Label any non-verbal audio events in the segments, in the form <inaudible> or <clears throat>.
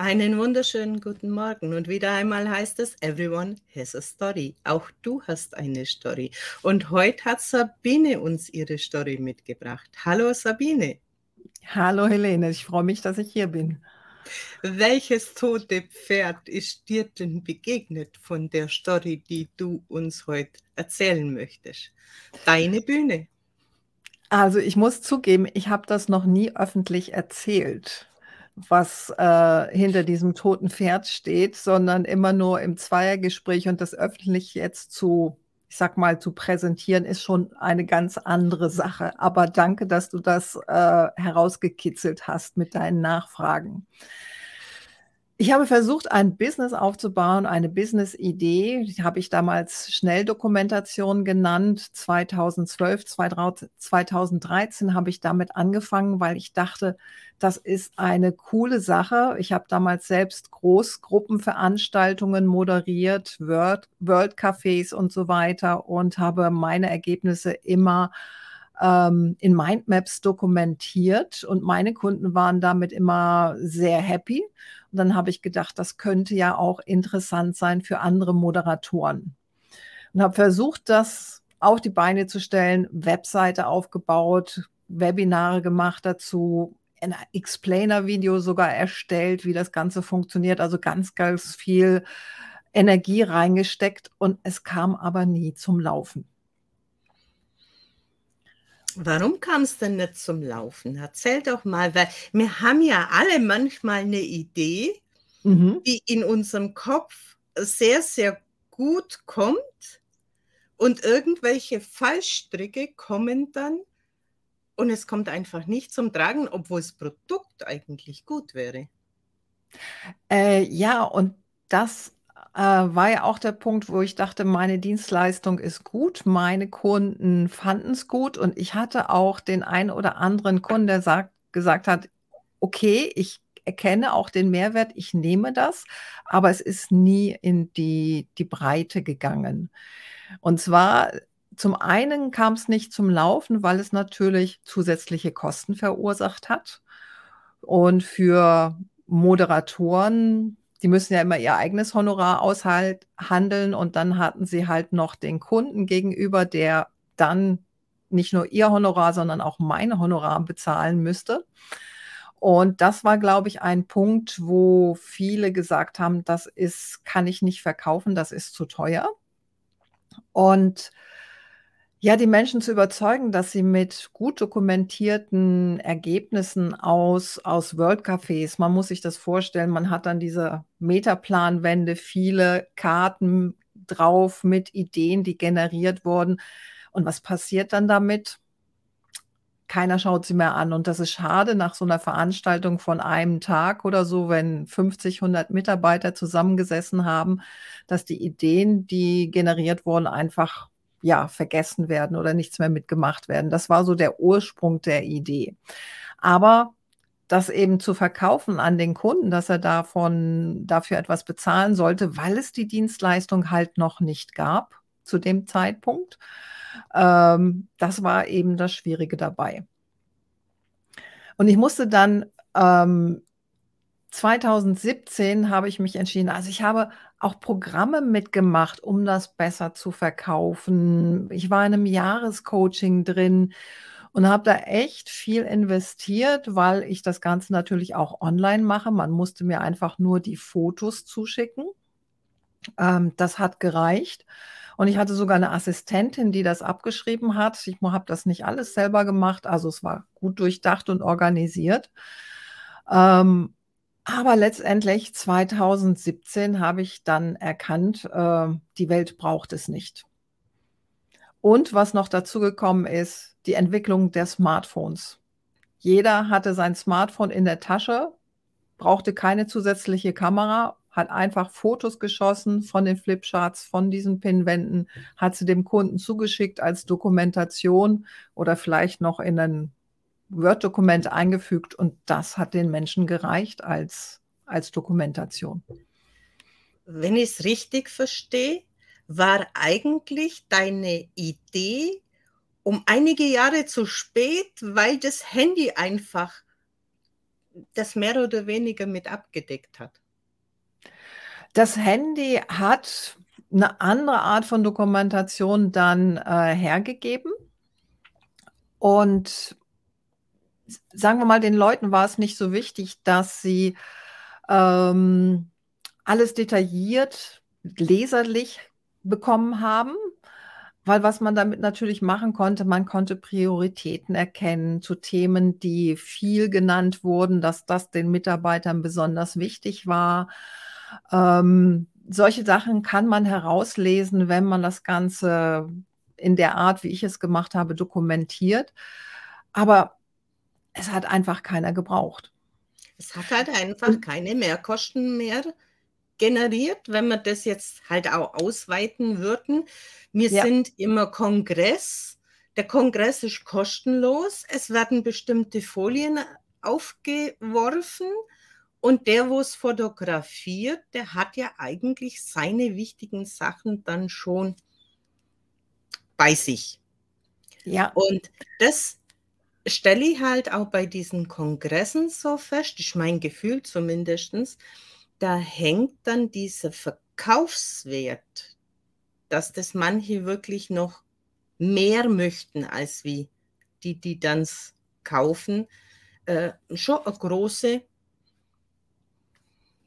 Einen wunderschönen guten Morgen und wieder einmal heißt es, everyone has a story. Auch du hast eine Story. Und heute hat Sabine uns ihre Story mitgebracht. Hallo Sabine. Hallo Helene, ich freue mich, dass ich hier bin. Welches tote Pferd ist dir denn begegnet von der Story, die du uns heute erzählen möchtest? Deine Bühne. Also ich muss zugeben, ich habe das noch nie öffentlich erzählt was äh, hinter diesem toten Pferd steht, sondern immer nur im Zweiergespräch und das öffentlich jetzt zu, ich sag mal, zu präsentieren, ist schon eine ganz andere Sache. Aber danke, dass du das äh, herausgekitzelt hast mit deinen Nachfragen. Ich habe versucht, ein Business aufzubauen, eine Business-Idee, die habe ich damals Schnelldokumentation genannt. 2012, 2013 habe ich damit angefangen, weil ich dachte, das ist eine coole Sache. Ich habe damals selbst Großgruppenveranstaltungen moderiert, World, World Cafés und so weiter und habe meine Ergebnisse immer ähm, in Mindmaps dokumentiert und meine Kunden waren damit immer sehr happy. Und dann habe ich gedacht, das könnte ja auch interessant sein für andere Moderatoren. Und habe versucht, das auf die Beine zu stellen, Webseite aufgebaut, Webinare gemacht dazu, ein Explainer-Video sogar erstellt, wie das Ganze funktioniert. Also ganz, ganz viel Energie reingesteckt und es kam aber nie zum Laufen. Warum kam es denn nicht zum Laufen? Erzähl doch mal, weil wir haben ja alle manchmal eine Idee, mhm. die in unserem Kopf sehr, sehr gut kommt und irgendwelche Fallstricke kommen dann und es kommt einfach nicht zum Tragen, obwohl das Produkt eigentlich gut wäre. Äh, ja, und das äh, war ja auch der Punkt, wo ich dachte, meine Dienstleistung ist gut, meine Kunden fanden es gut und ich hatte auch den einen oder anderen Kunden, der sagt, gesagt hat, okay, ich erkenne auch den Mehrwert, ich nehme das, aber es ist nie in die, die Breite gegangen. Und zwar zum einen kam es nicht zum Laufen, weil es natürlich zusätzliche Kosten verursacht hat. Und für Moderatoren die müssen ja immer ihr eigenes Honorar aushandeln und dann hatten sie halt noch den Kunden gegenüber, der dann nicht nur ihr Honorar, sondern auch mein Honorar bezahlen müsste. Und das war, glaube ich, ein Punkt, wo viele gesagt haben, das ist, kann ich nicht verkaufen, das ist zu teuer. Und ja, die Menschen zu überzeugen, dass sie mit gut dokumentierten Ergebnissen aus, aus World Cafés, man muss sich das vorstellen, man hat dann diese Metaplanwände, viele Karten drauf mit Ideen, die generiert wurden. Und was passiert dann damit? Keiner schaut sie mehr an. Und das ist schade nach so einer Veranstaltung von einem Tag oder so, wenn 50, 100 Mitarbeiter zusammengesessen haben, dass die Ideen, die generiert wurden, einfach ja, vergessen werden oder nichts mehr mitgemacht werden. Das war so der Ursprung der Idee. Aber das eben zu verkaufen an den Kunden, dass er davon dafür etwas bezahlen sollte, weil es die Dienstleistung halt noch nicht gab zu dem Zeitpunkt. Ähm, das war eben das Schwierige dabei. Und ich musste dann ähm, 2017 habe ich mich entschieden. Also ich habe auch Programme mitgemacht, um das besser zu verkaufen. Ich war in einem Jahrescoaching drin und habe da echt viel investiert, weil ich das Ganze natürlich auch online mache. Man musste mir einfach nur die Fotos zuschicken. Ähm, das hat gereicht. Und ich hatte sogar eine Assistentin, die das abgeschrieben hat. Ich habe das nicht alles selber gemacht. Also es war gut durchdacht und organisiert. Ähm, aber letztendlich 2017 habe ich dann erkannt, äh, die Welt braucht es nicht. Und was noch dazu gekommen ist, die Entwicklung der Smartphones. Jeder hatte sein Smartphone in der Tasche, brauchte keine zusätzliche Kamera, hat einfach Fotos geschossen von den Flipcharts, von diesen Pinwänden, hat sie dem Kunden zugeschickt als Dokumentation oder vielleicht noch in einen Word-Dokument eingefügt und das hat den Menschen gereicht als, als Dokumentation. Wenn ich es richtig verstehe, war eigentlich deine Idee um einige Jahre zu spät, weil das Handy einfach das mehr oder weniger mit abgedeckt hat. Das Handy hat eine andere Art von Dokumentation dann äh, hergegeben. Und sagen wir mal, den Leuten war es nicht so wichtig, dass sie ähm, alles detailliert, leserlich bekommen haben, weil was man damit natürlich machen konnte, man konnte Prioritäten erkennen zu Themen, die viel genannt wurden, dass das den Mitarbeitern besonders wichtig war. Ähm, solche Sachen kann man herauslesen, wenn man das Ganze in der Art, wie ich es gemacht habe, dokumentiert. Aber es hat einfach keiner gebraucht. Es hat halt einfach keine Mehrkosten mehr generiert, wenn wir das jetzt halt auch ausweiten würden. Wir ja. sind immer Kongress. Der Kongress ist kostenlos. Es werden bestimmte Folien aufgeworfen. Und der, wo es fotografiert, der hat ja eigentlich seine wichtigen Sachen dann schon bei sich. Ja. Und das stelle ich halt auch bei diesen Kongressen so fest, ist mein Gefühl zumindest, da hängt dann dieser Verkaufswert, dass das manche wirklich noch mehr möchten als wie die, die dann kaufen, äh, schon eine große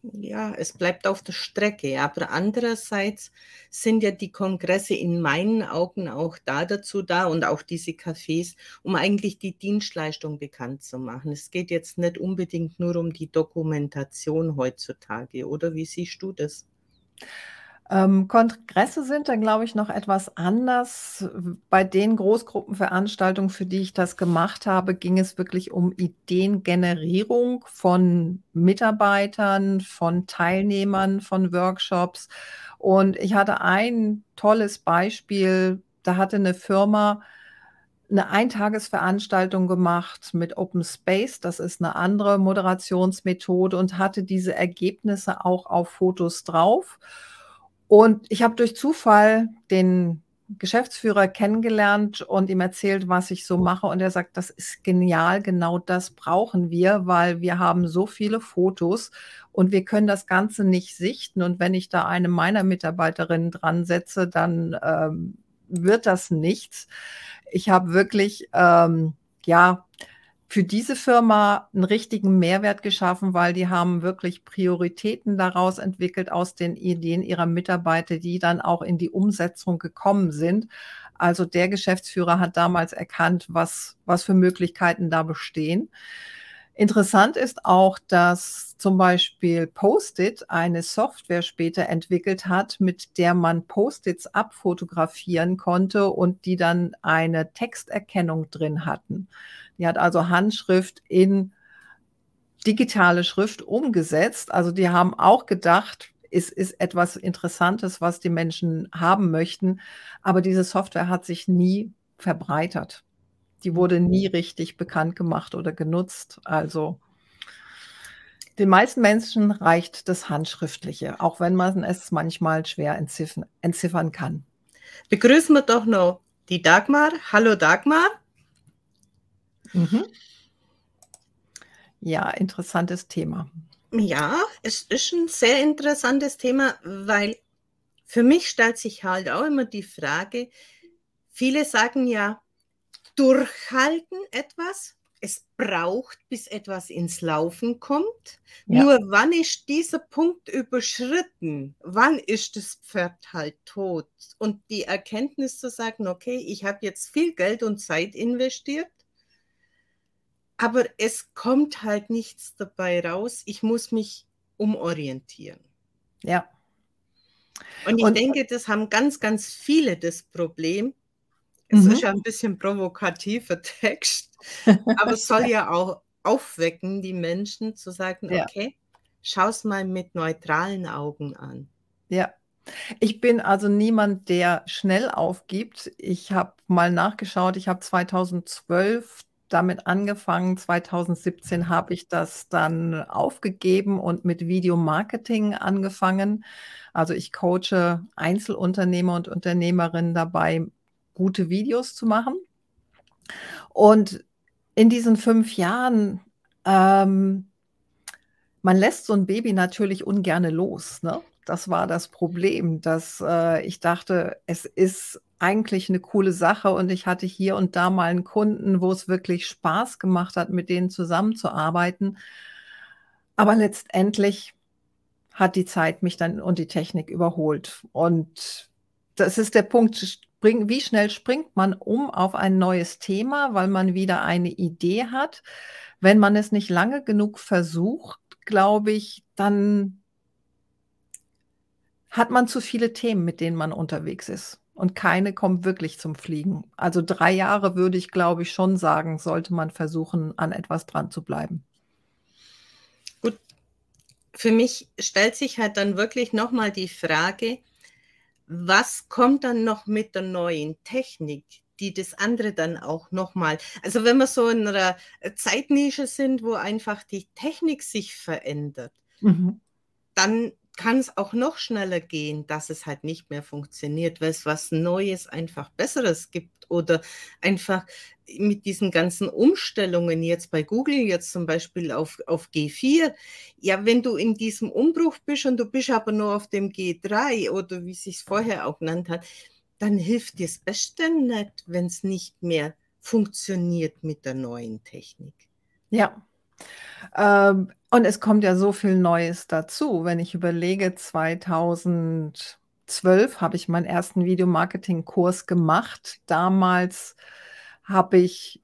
ja, es bleibt auf der Strecke. Aber andererseits sind ja die Kongresse in meinen Augen auch da dazu da und auch diese Cafés, um eigentlich die Dienstleistung bekannt zu machen. Es geht jetzt nicht unbedingt nur um die Dokumentation heutzutage, oder wie siehst du das? Ähm, Kongresse sind dann, glaube ich, noch etwas anders. Bei den Großgruppenveranstaltungen, für die ich das gemacht habe, ging es wirklich um Ideengenerierung von Mitarbeitern, von Teilnehmern, von Workshops. Und ich hatte ein tolles Beispiel. Da hatte eine Firma eine Eintagesveranstaltung gemacht mit Open Space. Das ist eine andere Moderationsmethode und hatte diese Ergebnisse auch auf Fotos drauf. Und ich habe durch Zufall den Geschäftsführer kennengelernt und ihm erzählt, was ich so mache. Und er sagt, das ist genial, genau das brauchen wir, weil wir haben so viele Fotos und wir können das Ganze nicht sichten. Und wenn ich da eine meiner Mitarbeiterinnen dran setze, dann ähm, wird das nichts. Ich habe wirklich, ähm, ja, für diese Firma einen richtigen Mehrwert geschaffen, weil die haben wirklich Prioritäten daraus entwickelt aus den Ideen ihrer Mitarbeiter, die dann auch in die Umsetzung gekommen sind. Also der Geschäftsführer hat damals erkannt, was, was für Möglichkeiten da bestehen. Interessant ist auch, dass zum Beispiel Post-it eine Software später entwickelt hat, mit der man Post-its abfotografieren konnte und die dann eine Texterkennung drin hatten. Die hat also Handschrift in digitale Schrift umgesetzt. Also die haben auch gedacht, es ist etwas Interessantes, was die Menschen haben möchten. Aber diese Software hat sich nie verbreitert. Die wurde nie richtig bekannt gemacht oder genutzt. Also den meisten Menschen reicht das Handschriftliche, auch wenn man es manchmal schwer entziffern, entziffern kann. Begrüßen wir doch noch die Dagmar. Hallo Dagmar. Mhm. Ja, interessantes Thema. Ja, es ist ein sehr interessantes Thema, weil für mich stellt sich halt auch immer die Frage, viele sagen ja, durchhalten etwas, es braucht, bis etwas ins Laufen kommt. Ja. Nur wann ist dieser Punkt überschritten? Wann ist das Pferd halt tot? Und die Erkenntnis zu sagen, okay, ich habe jetzt viel Geld und Zeit investiert, aber es kommt halt nichts dabei raus. Ich muss mich umorientieren. Ja. Und ich und, denke, das haben ganz, ganz viele das Problem. Es mhm. ist ja ein bisschen provokativer <laughs> Text, <laughs> aber es soll ja auch aufwecken, die Menschen zu sagen, ja. okay, schau es mal mit neutralen Augen an. Ja. Ich bin also niemand, der schnell aufgibt. Ich habe mal nachgeschaut, ich habe 2012 damit angefangen. 2017 habe ich das dann aufgegeben und mit Videomarketing angefangen. Also ich coache Einzelunternehmer und Unternehmerinnen dabei, gute Videos zu machen. Und in diesen fünf Jahren ähm, man lässt so ein Baby natürlich ungerne los, ne? Das war das Problem, dass, äh, ich dachte, es ist eigentlich eine coole Sache und ich hatte hier und da mal einen Kunden, wo es wirklich Spaß gemacht hat, mit denen zusammenzuarbeiten. Aber letztendlich hat die Zeit mich dann und die Technik überholt. Und das ist der Punkt, spring wie schnell springt man um auf ein neues Thema, weil man wieder eine Idee hat? Wenn man es nicht lange genug versucht, glaube ich, dann hat man zu viele Themen, mit denen man unterwegs ist. Und keine kommt wirklich zum Fliegen. Also drei Jahre würde ich, glaube ich, schon sagen, sollte man versuchen, an etwas dran zu bleiben. Gut, für mich stellt sich halt dann wirklich nochmal die Frage, was kommt dann noch mit der neuen Technik, die das andere dann auch nochmal, also wenn wir so in einer Zeitnische sind, wo einfach die Technik sich verändert, mhm. dann kann es auch noch schneller gehen, dass es halt nicht mehr funktioniert, weil es was Neues, einfach Besseres gibt oder einfach mit diesen ganzen Umstellungen jetzt bei Google, jetzt zum Beispiel auf, auf G4, ja, wenn du in diesem Umbruch bist und du bist aber nur auf dem G3 oder wie sich es vorher auch genannt hat, dann hilft dir das Beste nicht, wenn es nicht mehr funktioniert mit der neuen Technik. Ja. Ähm, und es kommt ja so viel Neues dazu. Wenn ich überlege, 2012 habe ich meinen ersten Videomarketing-Kurs gemacht. Damals habe ich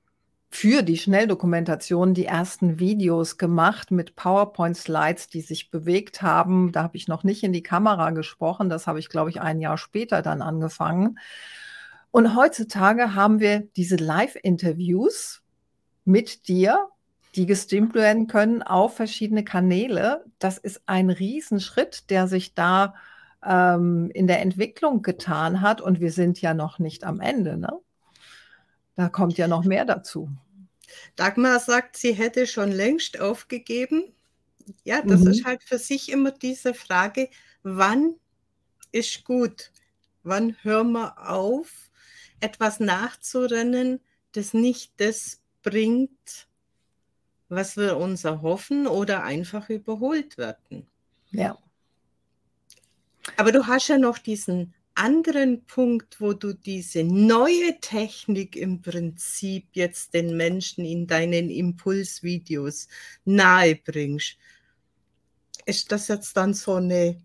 für die Schnelldokumentation die ersten Videos gemacht mit PowerPoint-Slides, die sich bewegt haben. Da habe ich noch nicht in die Kamera gesprochen. Das habe ich, glaube ich, ein Jahr später dann angefangen. Und heutzutage haben wir diese Live-Interviews mit dir, die gestreamt werden können auf verschiedene Kanäle. Das ist ein Riesenschritt, der sich da ähm, in der Entwicklung getan hat. Und wir sind ja noch nicht am Ende. Ne? Da kommt ja noch mehr dazu. Dagmar sagt, sie hätte schon längst aufgegeben. Ja, das mhm. ist halt für sich immer diese Frage, wann ist gut? Wann hören wir auf, etwas nachzurennen, das nicht das bringt, was wir uns erhoffen oder einfach überholt werden? Ja. Aber du hast ja noch diesen anderen Punkt, wo du diese neue Technik im Prinzip jetzt den Menschen in deinen Impulsvideos nahebringst, ist das jetzt dann so eine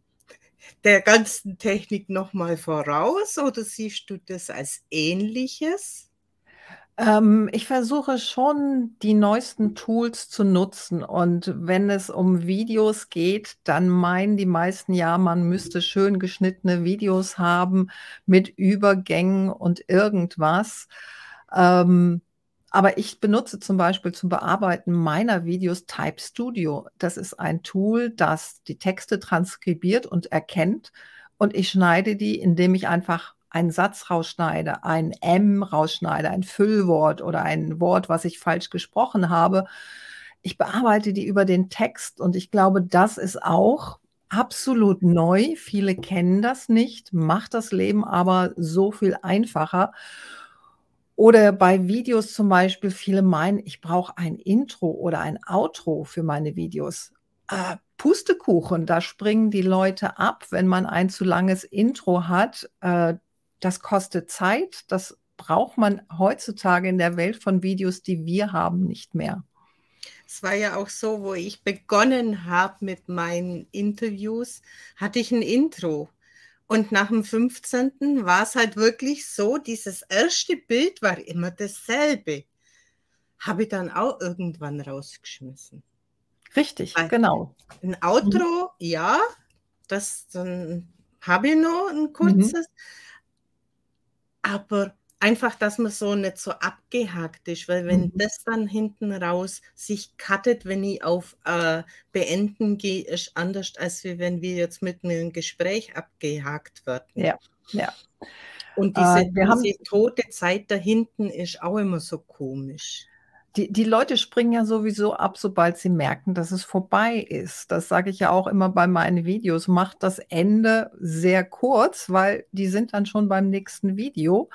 der ganzen Technik nochmal voraus oder siehst du das als ähnliches? Ähm, ich versuche schon, die neuesten Tools zu nutzen. Und wenn es um Videos geht, dann meinen die meisten ja, man müsste schön geschnittene Videos haben mit Übergängen und irgendwas. Ähm, aber ich benutze zum Beispiel zum Bearbeiten meiner Videos Type Studio. Das ist ein Tool, das die Texte transkribiert und erkennt. Und ich schneide die, indem ich einfach einen Satz rausschneide, ein M rausschneide, ein Füllwort oder ein Wort, was ich falsch gesprochen habe. Ich bearbeite die über den Text und ich glaube, das ist auch absolut neu. Viele kennen das nicht, macht das Leben aber so viel einfacher. Oder bei Videos zum Beispiel, viele meinen, ich brauche ein Intro oder ein Outro für meine Videos. Äh, Pustekuchen, da springen die Leute ab, wenn man ein zu langes Intro hat. Äh, das kostet Zeit, das braucht man heutzutage in der Welt von Videos, die wir haben, nicht mehr. Es war ja auch so, wo ich begonnen habe mit meinen Interviews, hatte ich ein Intro. Und nach dem 15. war es halt wirklich so, dieses erste Bild war immer dasselbe. Habe ich dann auch irgendwann rausgeschmissen. Richtig, Weil genau. Ein Outro, mhm. ja, das dann habe ich noch ein mhm. kurzes. Mhm aber einfach, dass man so nicht so abgehakt ist, weil wenn mhm. das dann hinten raus sich cuttet, wenn ich auf äh, Beenden gehe, ist anders, als wenn wir jetzt mit einem Gespräch abgehakt werden. Ja, ja. Und diese, äh, diese tote Zeit da hinten ist auch immer so komisch. Die, die Leute springen ja sowieso ab, sobald sie merken, dass es vorbei ist. Das sage ich ja auch immer bei meinen Videos. Macht das Ende sehr kurz, weil die sind dann schon beim nächsten Video,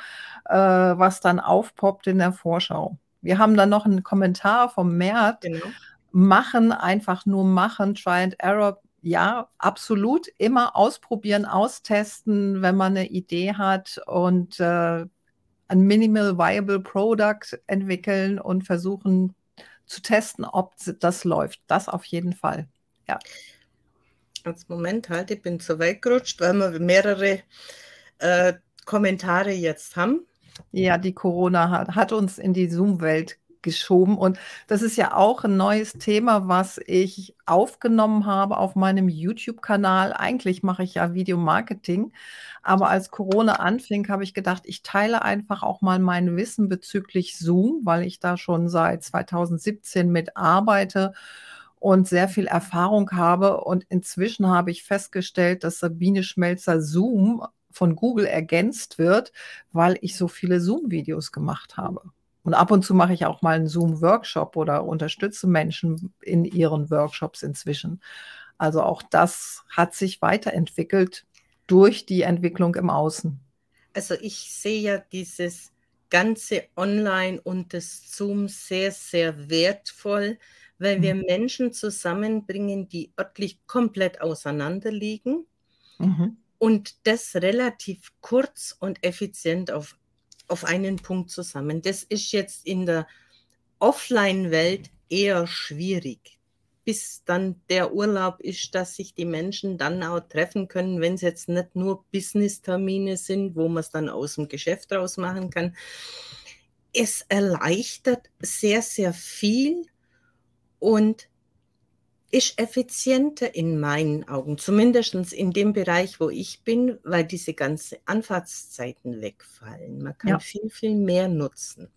äh, was dann aufpoppt in der Vorschau. Wir haben dann noch einen Kommentar vom Mert. Genau. machen, einfach nur machen, Try and Error. Ja, absolut. Immer ausprobieren, austesten, wenn man eine Idee hat und äh, ein Minimal Viable Product entwickeln und versuchen zu testen, ob das läuft. Das auf jeden Fall. Ja. Als Moment halt, ich bin zu weit gerutscht, weil wir mehrere äh, Kommentare jetzt haben. Ja, die Corona hat, hat uns in die Zoom-Welt geschoben. Und das ist ja auch ein neues Thema, was ich aufgenommen habe auf meinem YouTube-Kanal. Eigentlich mache ich ja Videomarketing, aber als Corona anfing, habe ich gedacht, ich teile einfach auch mal mein Wissen bezüglich Zoom, weil ich da schon seit 2017 mit arbeite und sehr viel Erfahrung habe. Und inzwischen habe ich festgestellt, dass Sabine Schmelzer Zoom von Google ergänzt wird, weil ich so viele Zoom-Videos gemacht habe. Und ab und zu mache ich auch mal einen Zoom-Workshop oder unterstütze Menschen in ihren Workshops inzwischen. Also auch das hat sich weiterentwickelt durch die Entwicklung im Außen. Also ich sehe ja dieses ganze Online und das Zoom sehr, sehr wertvoll, weil wir mhm. Menschen zusammenbringen, die örtlich komplett auseinander liegen mhm. und das relativ kurz und effizient auf auf einen Punkt zusammen. Das ist jetzt in der Offline-Welt eher schwierig, bis dann der Urlaub ist, dass sich die Menschen dann auch treffen können, wenn es jetzt nicht nur Business-Termine sind, wo man es dann aus dem Geschäft raus machen kann. Es erleichtert sehr, sehr viel und ist effizienter in meinen Augen, zumindest in dem Bereich, wo ich bin, weil diese ganzen Anfahrtszeiten wegfallen. Man kann ja. viel, viel mehr nutzen.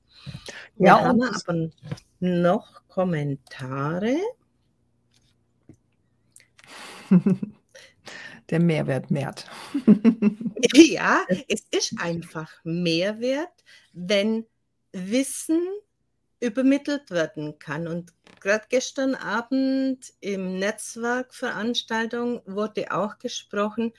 Wir ja, haben aber noch Kommentare. <laughs> Der Mehrwert mehrt. <laughs> ja, es ist einfach Mehrwert, wenn Wissen übermittelt werden kann. Und gerade gestern Abend im Netzwerkveranstaltung wurde auch gesprochen,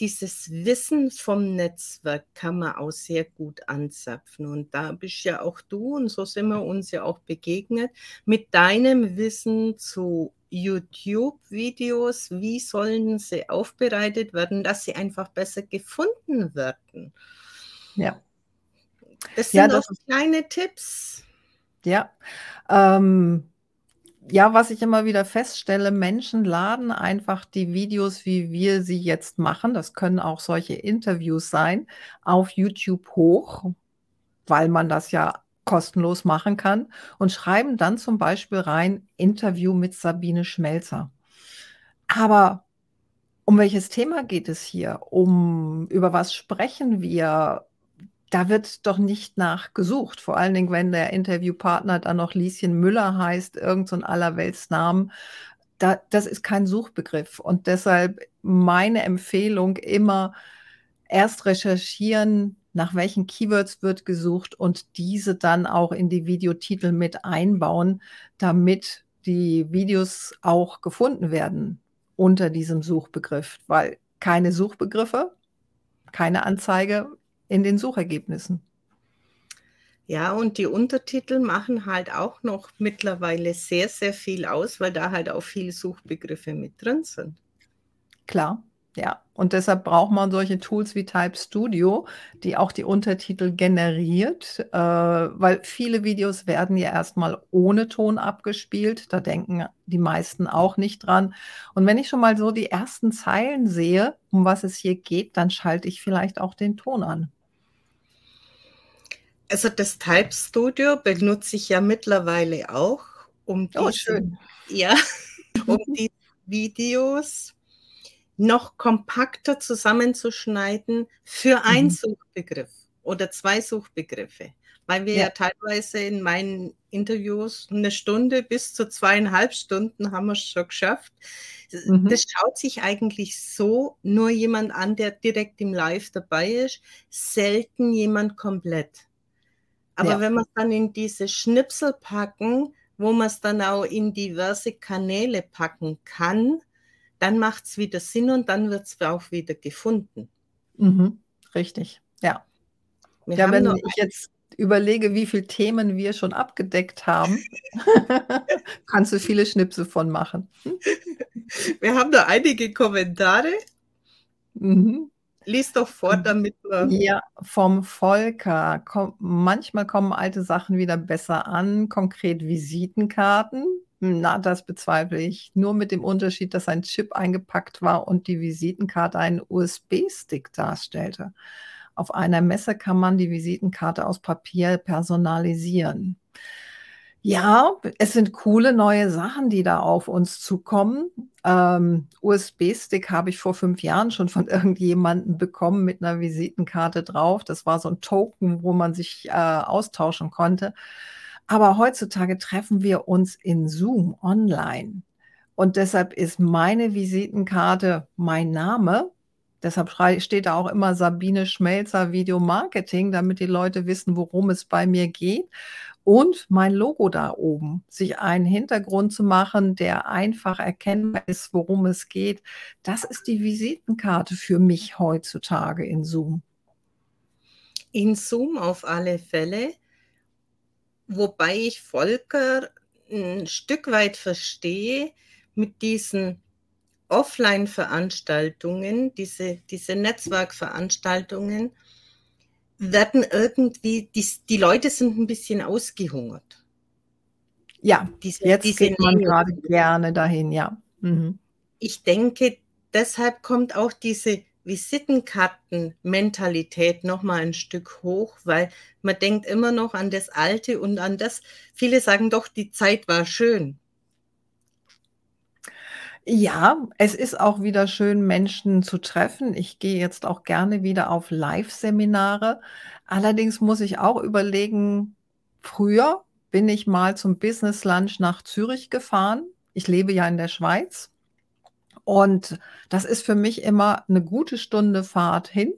dieses Wissen vom Netzwerk kann man auch sehr gut anzapfen. Und da bist ja auch du, und so sind wir uns ja auch begegnet, mit deinem Wissen zu YouTube-Videos, wie sollen sie aufbereitet werden, dass sie einfach besser gefunden werden. Ja. Das sind ja, das auch kleine Tipps. Ja. Ähm, ja, was ich immer wieder feststelle, Menschen laden einfach die Videos, wie wir sie jetzt machen, das können auch solche Interviews sein, auf YouTube hoch, weil man das ja kostenlos machen kann und schreiben dann zum Beispiel rein Interview mit Sabine Schmelzer. Aber um welches Thema geht es hier? Um über was sprechen wir? Da wird doch nicht nachgesucht. Vor allen Dingen, wenn der Interviewpartner dann noch Lieschen Müller heißt, irgend so ein Allerweltsnamen. Da, das ist kein Suchbegriff. Und deshalb meine Empfehlung immer erst recherchieren, nach welchen Keywords wird gesucht und diese dann auch in die Videotitel mit einbauen, damit die Videos auch gefunden werden unter diesem Suchbegriff, weil keine Suchbegriffe, keine Anzeige in den Suchergebnissen. Ja, und die Untertitel machen halt auch noch mittlerweile sehr, sehr viel aus, weil da halt auch viele Suchbegriffe mit drin sind. Klar, ja. Und deshalb braucht man solche Tools wie Type Studio, die auch die Untertitel generiert, äh, weil viele Videos werden ja erstmal ohne Ton abgespielt. Da denken die meisten auch nicht dran. Und wenn ich schon mal so die ersten Zeilen sehe, um was es hier geht, dann schalte ich vielleicht auch den Ton an. Also das Type Studio benutze ich ja mittlerweile auch, um oh, diese, ja, <laughs> um die Videos noch kompakter zusammenzuschneiden für einen mhm. Suchbegriff oder zwei Suchbegriffe. Weil wir ja. ja. teilweise in meinen Interviews eine Stunde bis zu zweieinhalb Stunden haben wir schon geschafft. Mhm. Das schaut sich eigentlich so nur jemand an, der direkt im Live dabei ist, selten jemand komplett. Aber ja. wenn wir es dann in diese Schnipsel packen, wo man es dann auch in diverse Kanäle packen kann, dann macht es wieder Sinn und dann wird es auch wieder gefunden. Mhm. Richtig, ja. Wir ja, wenn ich jetzt überlege, wie viele Themen wir schon abgedeckt haben, <laughs> kannst du viele Schnipsel von machen. Wir haben da einige Kommentare. Mhm. Lies doch vor, damit wir. Ja, vom Volker. Komm, manchmal kommen alte Sachen wieder besser an, konkret Visitenkarten. Na, das bezweifle ich. Nur mit dem Unterschied, dass ein Chip eingepackt war und die Visitenkarte einen USB-Stick darstellte. Auf einer Messe kann man die Visitenkarte aus Papier personalisieren. Ja, es sind coole neue Sachen, die da auf uns zukommen. Ähm, USB-Stick habe ich vor fünf Jahren schon von <laughs> irgendjemandem bekommen mit einer Visitenkarte drauf. Das war so ein Token, wo man sich äh, austauschen konnte. Aber heutzutage treffen wir uns in Zoom online. Und deshalb ist meine Visitenkarte mein Name. Deshalb steht da auch immer Sabine Schmelzer Video Marketing, damit die Leute wissen, worum es bei mir geht und mein Logo da oben, sich einen Hintergrund zu machen, der einfach erkennbar ist, worum es geht. Das ist die Visitenkarte für mich heutzutage in Zoom. In Zoom auf alle Fälle, wobei ich Volker ein Stück weit verstehe mit diesen Offline-Veranstaltungen, diese, diese Netzwerkveranstaltungen, werden irgendwie, die, die Leute sind ein bisschen ausgehungert. Ja, diese, jetzt diese geht man gerade gerne dahin, ja. Mhm. Ich denke, deshalb kommt auch diese Visitenkarten-Mentalität noch mal ein Stück hoch, weil man denkt immer noch an das Alte und an das. Viele sagen doch, die Zeit war schön. Ja, es ist auch wieder schön, Menschen zu treffen. Ich gehe jetzt auch gerne wieder auf Live-Seminare. Allerdings muss ich auch überlegen, früher bin ich mal zum Business Lunch nach Zürich gefahren. Ich lebe ja in der Schweiz. Und das ist für mich immer eine gute Stunde Fahrt hin,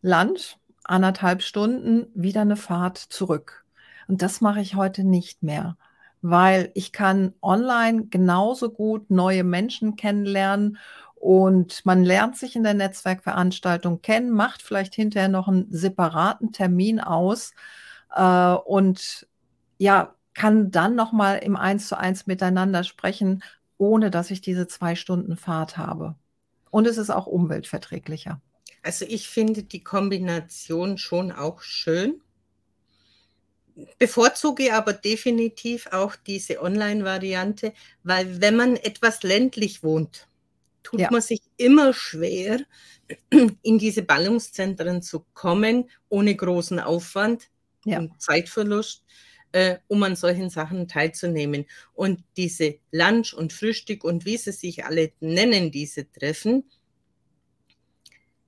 Lunch, anderthalb Stunden, wieder eine Fahrt zurück. Und das mache ich heute nicht mehr weil ich kann online genauso gut neue Menschen kennenlernen und man lernt sich in der Netzwerkveranstaltung kennen, macht vielleicht hinterher noch einen separaten Termin aus äh, und ja, kann dann noch mal im Eins zu eins miteinander sprechen, ohne dass ich diese zwei Stunden Fahrt habe. Und es ist auch umweltverträglicher. Also ich finde die Kombination schon auch schön bevorzuge aber definitiv auch diese Online-Variante, weil wenn man etwas ländlich wohnt, tut ja. man sich immer schwer, <clears throat> in diese Ballungszentren zu kommen, ohne großen Aufwand ja. und Zeitverlust, äh, um an solchen Sachen teilzunehmen. Und diese Lunch und Frühstück und wie sie sich alle nennen, diese Treffen,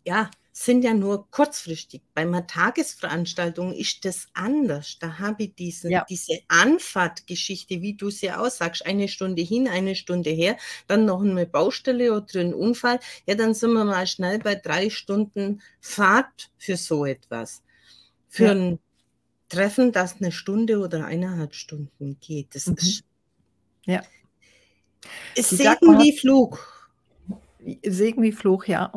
ja, sind ja nur kurzfristig. Bei einer Tagesveranstaltung ist das anders. Da habe ich diesen, ja. diese Anfahrtgeschichte, wie du sie aussagst, eine Stunde hin, eine Stunde her, dann noch eine Baustelle oder ein Unfall. Ja, dann sind wir mal schnell bei drei Stunden Fahrt für so etwas. Für ja. ein Treffen, das eine Stunde oder eineinhalb Stunden geht. Das mhm. ist. Ja. Es Segen wie Flug. Segen wie Fluch, ja.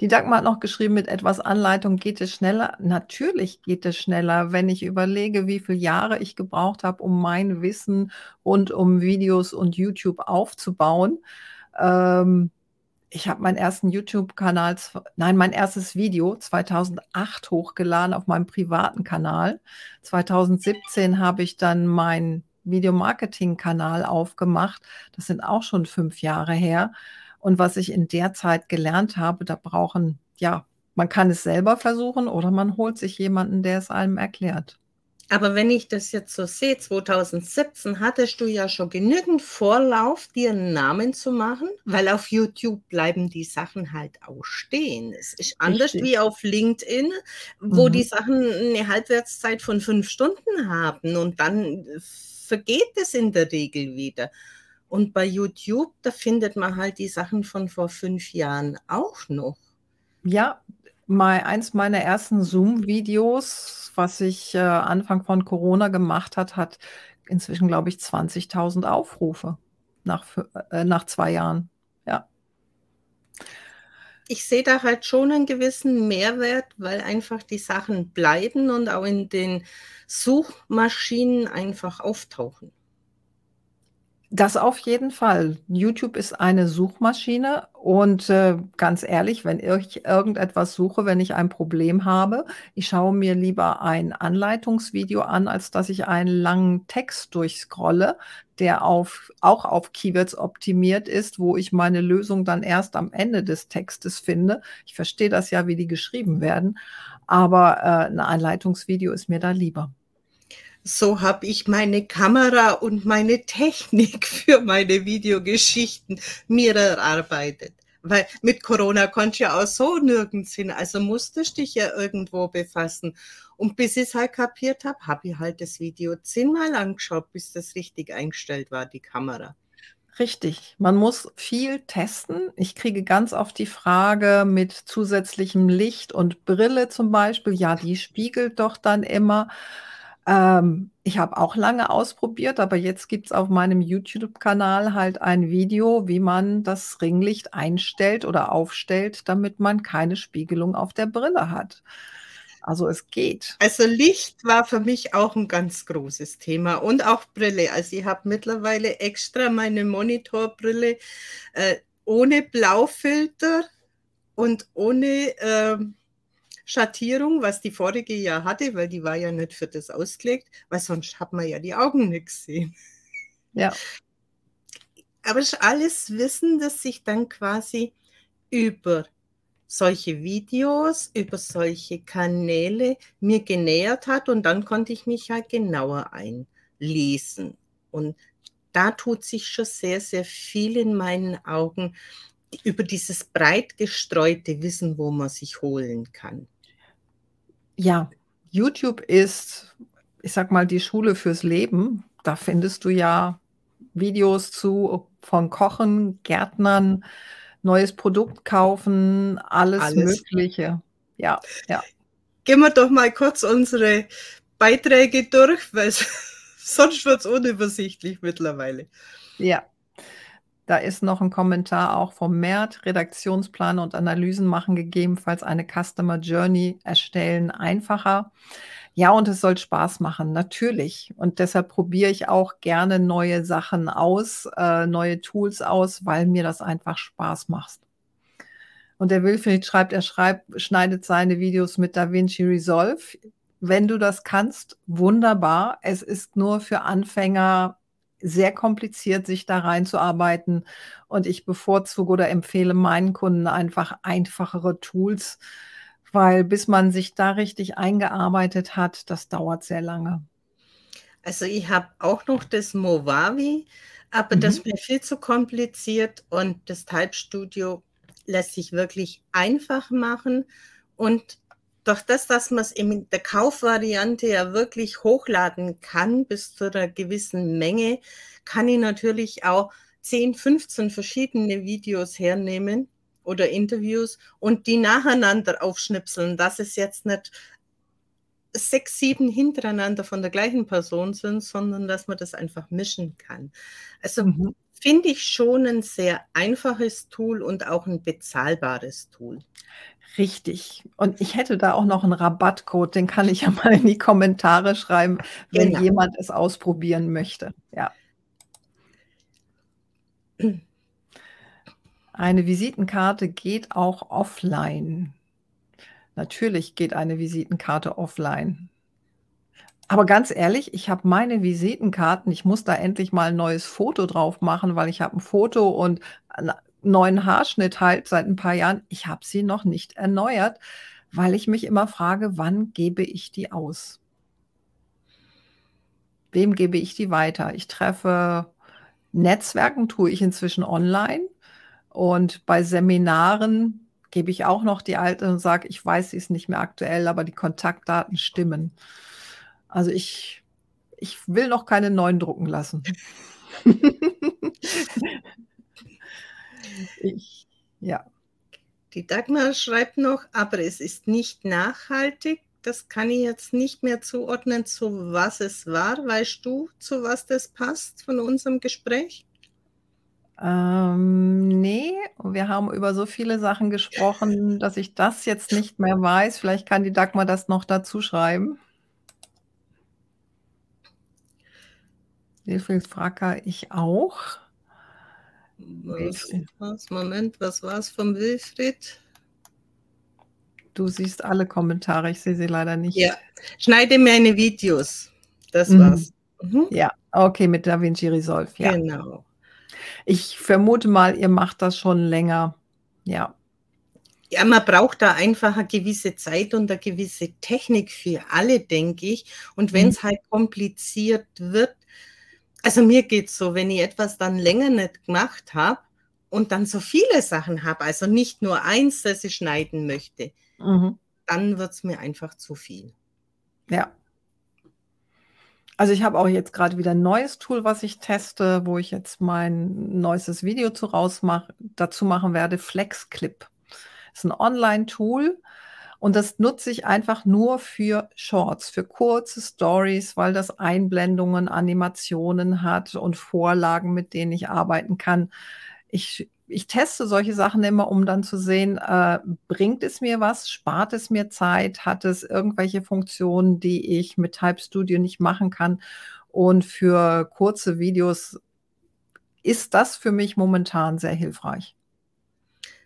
Die Dagmar hat noch geschrieben, mit etwas Anleitung geht es schneller. Natürlich geht es schneller, wenn ich überlege, wie viele Jahre ich gebraucht habe, um mein Wissen rund um Videos und YouTube aufzubauen. Ähm, ich habe meinen ersten YouTube-Kanal, nein, mein erstes Video 2008 hochgeladen auf meinem privaten Kanal. 2017 habe ich dann meinen Videomarketing-Kanal aufgemacht. Das sind auch schon fünf Jahre her. Und was ich in der Zeit gelernt habe, da brauchen, ja, man kann es selber versuchen oder man holt sich jemanden, der es einem erklärt. Aber wenn ich das jetzt so sehe, 2017 hattest du ja schon genügend Vorlauf, dir einen Namen zu machen, weil auf YouTube bleiben die Sachen halt auch stehen. Es ist anders Richtig. wie auf LinkedIn, wo mhm. die Sachen eine Halbwertszeit von fünf Stunden haben und dann vergeht es in der Regel wieder. Und bei YouTube, da findet man halt die Sachen von vor fünf Jahren auch noch. Ja, mal eins meiner ersten Zoom-Videos, was ich äh, Anfang von Corona gemacht hat, hat inzwischen, glaube ich, 20.000 Aufrufe nach, äh, nach zwei Jahren. Ja. ich sehe da halt schon einen gewissen Mehrwert, weil einfach die Sachen bleiben und auch in den Suchmaschinen einfach auftauchen. Das auf jeden Fall. YouTube ist eine Suchmaschine und äh, ganz ehrlich, wenn ich irgendetwas suche, wenn ich ein Problem habe, ich schaue mir lieber ein Anleitungsvideo an, als dass ich einen langen Text durchscrolle, der auf, auch auf Keywords optimiert ist, wo ich meine Lösung dann erst am Ende des Textes finde. Ich verstehe das ja, wie die geschrieben werden, aber äh, ein Anleitungsvideo ist mir da lieber so habe ich meine Kamera und meine Technik <laughs> für meine Videogeschichten mir erarbeitet. Weil mit Corona konnte ich ja auch so nirgends hin, also musstest dich ja irgendwo befassen. Und bis ich es halt kapiert habe, habe ich halt das Video zehnmal angeschaut, bis das richtig eingestellt war, die Kamera. Richtig. Man muss viel testen. Ich kriege ganz oft die Frage mit zusätzlichem Licht und Brille zum Beispiel. Ja, die spiegelt doch dann immer. Ähm, ich habe auch lange ausprobiert, aber jetzt gibt es auf meinem YouTube-Kanal halt ein Video, wie man das Ringlicht einstellt oder aufstellt, damit man keine Spiegelung auf der Brille hat. Also es geht. Also Licht war für mich auch ein ganz großes Thema und auch Brille. Also ich habe mittlerweile extra meine Monitorbrille äh, ohne Blaufilter und ohne äh, Schattierung, was die vorige ja hatte, weil die war ja nicht für das ausgelegt, weil sonst hat man ja die Augen nicht gesehen. Ja. Aber es ist alles Wissen, das sich dann quasi über solche Videos, über solche Kanäle mir genähert hat und dann konnte ich mich halt genauer einlesen. Und da tut sich schon sehr, sehr viel in meinen Augen über dieses breit gestreute Wissen, wo man sich holen kann. Ja, YouTube ist, ich sag mal, die Schule fürs Leben. Da findest du ja Videos zu von Kochen, Gärtnern, neues Produkt kaufen, alles, alles. Mögliche. Ja, ja. Gehen wir doch mal kurz unsere Beiträge durch, weil <laughs> sonst wird es unübersichtlich mittlerweile. Ja. Da ist noch ein Kommentar auch vom Mert, Redaktionsplan und Analysen machen gegebenenfalls eine Customer Journey erstellen einfacher. Ja, und es soll Spaß machen, natürlich. Und deshalb probiere ich auch gerne neue Sachen aus, äh, neue Tools aus, weil mir das einfach Spaß macht. Und der Wilfried schreibt, er schreibt, schneidet seine Videos mit DaVinci Resolve. Wenn du das kannst, wunderbar. Es ist nur für Anfänger sehr kompliziert, sich da reinzuarbeiten. Und ich bevorzuge oder empfehle meinen Kunden einfach einfachere Tools, weil bis man sich da richtig eingearbeitet hat, das dauert sehr lange. Also ich habe auch noch das Movavi, aber mhm. das ist mir viel zu kompliziert und das Type Studio lässt sich wirklich einfach machen und durch das, dass man es in der Kaufvariante ja wirklich hochladen kann bis zu einer gewissen Menge, kann ich natürlich auch 10, 15 verschiedene Videos hernehmen oder Interviews und die nacheinander aufschnipseln, dass es jetzt nicht sechs, sieben hintereinander von der gleichen Person sind, sondern dass man das einfach mischen kann. Also mhm. Finde ich schon ein sehr einfaches Tool und auch ein bezahlbares Tool. Richtig. Und ich hätte da auch noch einen Rabattcode, den kann ich ja <laughs> mal in die Kommentare schreiben, wenn genau. jemand es ausprobieren möchte. Ja. Eine Visitenkarte geht auch offline. Natürlich geht eine Visitenkarte offline. Aber ganz ehrlich, ich habe meine Visitenkarten, ich muss da endlich mal ein neues Foto drauf machen, weil ich habe ein Foto und neuen Haarschnitt halt seit ein paar Jahren. Ich habe sie noch nicht erneuert, weil ich mich immer frage, wann gebe ich die aus? Wem gebe ich die weiter? Ich treffe Netzwerken, tue ich inzwischen online und bei Seminaren gebe ich auch noch die alte und sage, ich weiß, sie ist nicht mehr aktuell, aber die Kontaktdaten stimmen. Also ich, ich will noch keine neuen drucken lassen. <laughs> Ich, ja. Die Dagmar schreibt noch, aber es ist nicht nachhaltig. Das kann ich jetzt nicht mehr zuordnen, zu was es war. Weißt du, zu was das passt von unserem Gespräch? Ähm, nee, wir haben über so viele Sachen gesprochen, dass ich das jetzt nicht mehr weiß. Vielleicht kann die Dagmar das noch dazu schreiben. Wilfried Fracker, ich auch. Was, was, Moment, was war es vom Wilfried? Du siehst alle Kommentare, ich sehe sie leider nicht. Ja, schneide meine Videos. Das mhm. war's. Mhm. Ja, okay, mit DaVinci Resolve. Ja. Genau. Ich vermute mal, ihr macht das schon länger. Ja. Ja, man braucht da einfach eine gewisse Zeit und eine gewisse Technik für alle, denke ich. Und wenn es mhm. halt kompliziert wird, also mir geht es so, wenn ich etwas dann länger nicht gemacht habe und dann so viele Sachen habe, also nicht nur eins, das ich schneiden möchte, mhm. dann wird es mir einfach zu viel. Ja. Also ich habe auch jetzt gerade wieder ein neues Tool, was ich teste, wo ich jetzt mein neuestes Video zu rausmach, dazu machen werde, FlexClip. Das ist ein Online-Tool und das nutze ich einfach nur für Shorts, für kurze Stories, weil das Einblendungen, Animationen hat und Vorlagen, mit denen ich arbeiten kann. Ich ich teste solche Sachen immer, um dann zu sehen, äh, bringt es mir was, spart es mir Zeit, hat es irgendwelche Funktionen, die ich mit Type Studio nicht machen kann. Und für kurze Videos ist das für mich momentan sehr hilfreich.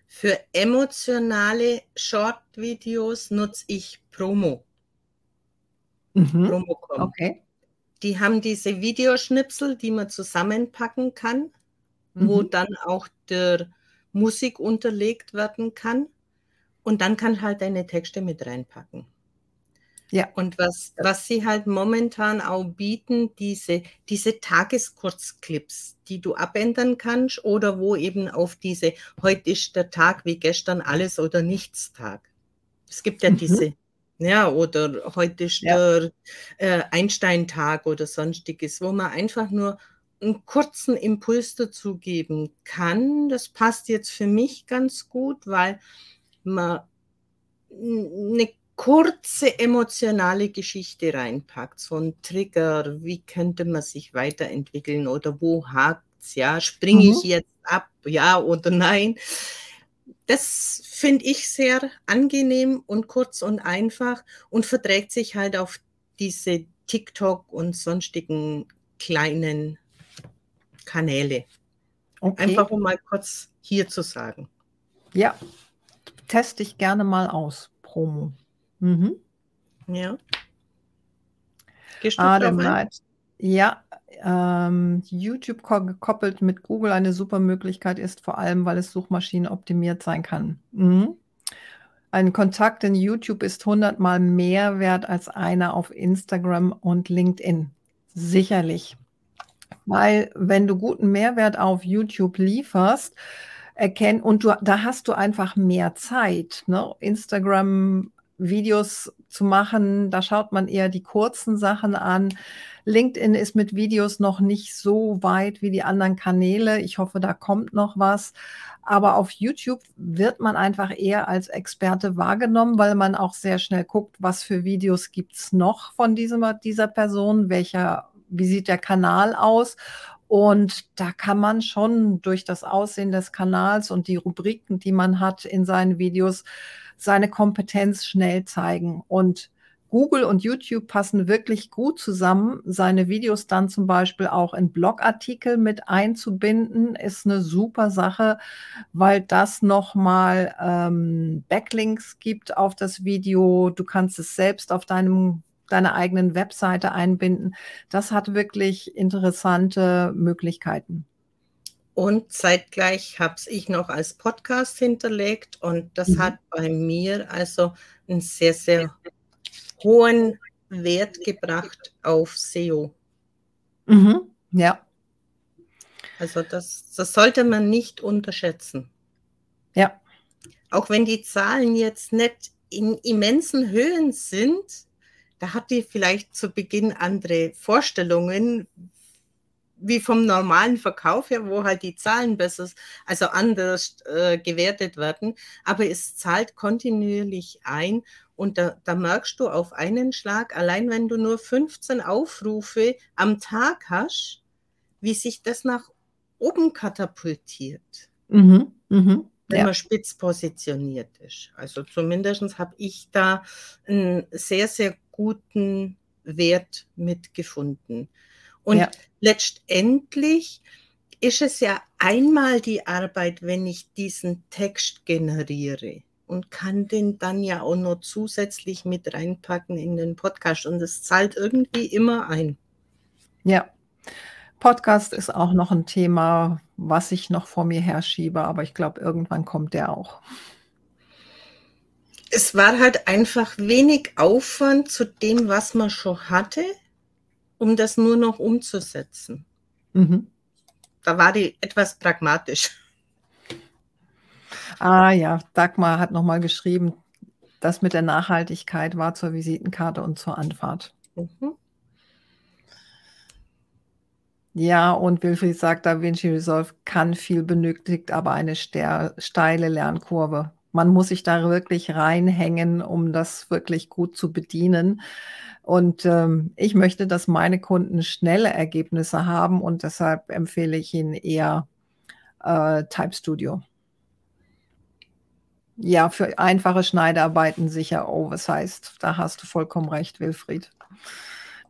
Für emotionale Short-Videos nutze ich Promo. Mhm. Promocom. Okay. Die haben diese Videoschnipsel, die man zusammenpacken kann mhm. wo dann auch der Musik unterlegt werden kann. Und dann kann halt deine Texte mit reinpacken. Ja. Und was, was sie halt momentan auch bieten, diese, diese Tageskurzclips, die du abändern kannst oder wo eben auf diese, heute ist der Tag wie gestern alles oder nichts Tag. Es gibt ja mhm. diese, ja, oder heute ist ja. der äh, Einstein-Tag oder sonstiges, wo man einfach nur einen kurzen Impuls dazu geben kann. Das passt jetzt für mich ganz gut, weil man eine kurze emotionale Geschichte reinpackt, so ein Trigger, wie könnte man sich weiterentwickeln oder wo hakt es, ja, springe mhm. ich jetzt ab, ja oder nein. Das finde ich sehr angenehm und kurz und einfach und verträgt sich halt auf diese TikTok und sonstigen kleinen Kanäle. Okay. Einfach um mal kurz hier zu sagen. Ja, teste ich gerne mal aus. Promo. Mhm. Ja. Gehst du Adam Night. Ja, ähm, YouTube gekoppelt mit Google eine super Möglichkeit ist, vor allem weil es suchmaschinenoptimiert sein kann. Mhm. Ein Kontakt in YouTube ist hundertmal mehr wert als einer auf Instagram und LinkedIn. Sicherlich. Weil wenn du guten Mehrwert auf YouTube lieferst, erkennen und du, da hast du einfach mehr Zeit. Ne? Instagram Videos zu machen, da schaut man eher die kurzen Sachen an. LinkedIn ist mit Videos noch nicht so weit wie die anderen Kanäle. Ich hoffe, da kommt noch was. Aber auf YouTube wird man einfach eher als Experte wahrgenommen, weil man auch sehr schnell guckt, was für Videos gibt's noch von diesem, dieser Person, welcher wie sieht der Kanal aus? Und da kann man schon durch das Aussehen des Kanals und die Rubriken, die man hat in seinen Videos, seine Kompetenz schnell zeigen. Und Google und YouTube passen wirklich gut zusammen. Seine Videos dann zum Beispiel auch in Blogartikel mit einzubinden, ist eine super Sache, weil das nochmal ähm, Backlinks gibt auf das Video. Du kannst es selbst auf deinem deine eigenen Webseite einbinden. Das hat wirklich interessante Möglichkeiten. Und zeitgleich habe ich noch als Podcast hinterlegt und das mhm. hat bei mir also einen sehr, sehr hohen Wert gebracht auf SEO. Mhm. Ja. Also das, das sollte man nicht unterschätzen. Ja. Auch wenn die Zahlen jetzt nicht in immensen Höhen sind, da hat die vielleicht zu Beginn andere Vorstellungen, wie vom normalen Verkauf her, wo halt die Zahlen besser, also anders äh, gewertet werden. Aber es zahlt kontinuierlich ein und da, da merkst du auf einen Schlag, allein wenn du nur 15 Aufrufe am Tag hast, wie sich das nach oben katapultiert. Mhm, mhm. wenn ja. man spitz positioniert ist. Also zumindest habe ich da einen sehr, sehr guten Wert mitgefunden. Und ja. letztendlich ist es ja einmal die Arbeit, wenn ich diesen Text generiere und kann den dann ja auch noch zusätzlich mit reinpacken in den Podcast und es zahlt irgendwie immer ein. Ja. Podcast ist auch noch ein Thema, was ich noch vor mir herschiebe, aber ich glaube, irgendwann kommt der auch. Es war halt einfach wenig Aufwand zu dem, was man schon hatte, um das nur noch umzusetzen. Mhm. Da war die etwas pragmatisch. Ah ja, Dagmar hat nochmal geschrieben, das mit der Nachhaltigkeit war zur Visitenkarte und zur Anfahrt. Mhm. Ja, und Wilfried sagt, Da Vinci Resolve kann viel benötigt, aber eine steile Lernkurve. Man muss sich da wirklich reinhängen, um das wirklich gut zu bedienen. Und ähm, ich möchte, dass meine Kunden schnelle Ergebnisse haben und deshalb empfehle ich ihnen eher äh, Type Studio. Ja, für einfache Schneidearbeiten sicher Oversized. Da hast du vollkommen recht, Wilfried.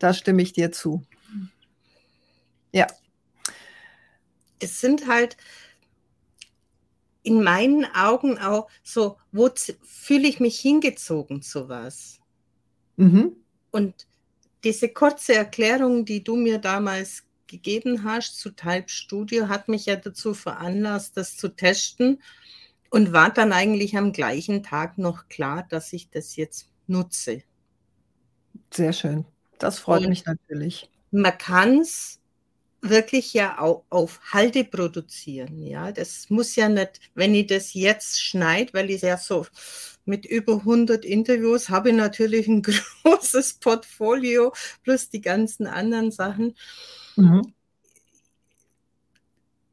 Da stimme ich dir zu. Ja. Es sind halt in meinen Augen auch so, wo fühle ich mich hingezogen zu was? Mhm. Und diese kurze Erklärung, die du mir damals gegeben hast zu Type Studio, hat mich ja dazu veranlasst, das zu testen und war dann eigentlich am gleichen Tag noch klar, dass ich das jetzt nutze. Sehr schön. Das freut und mich natürlich. Man kann es wirklich ja auch auf Halde produzieren. Ja, das muss ja nicht, wenn ich das jetzt schneide, weil ich ja so mit über 100 Interviews habe ich natürlich ein <laughs> großes Portfolio plus die ganzen anderen Sachen. Mhm.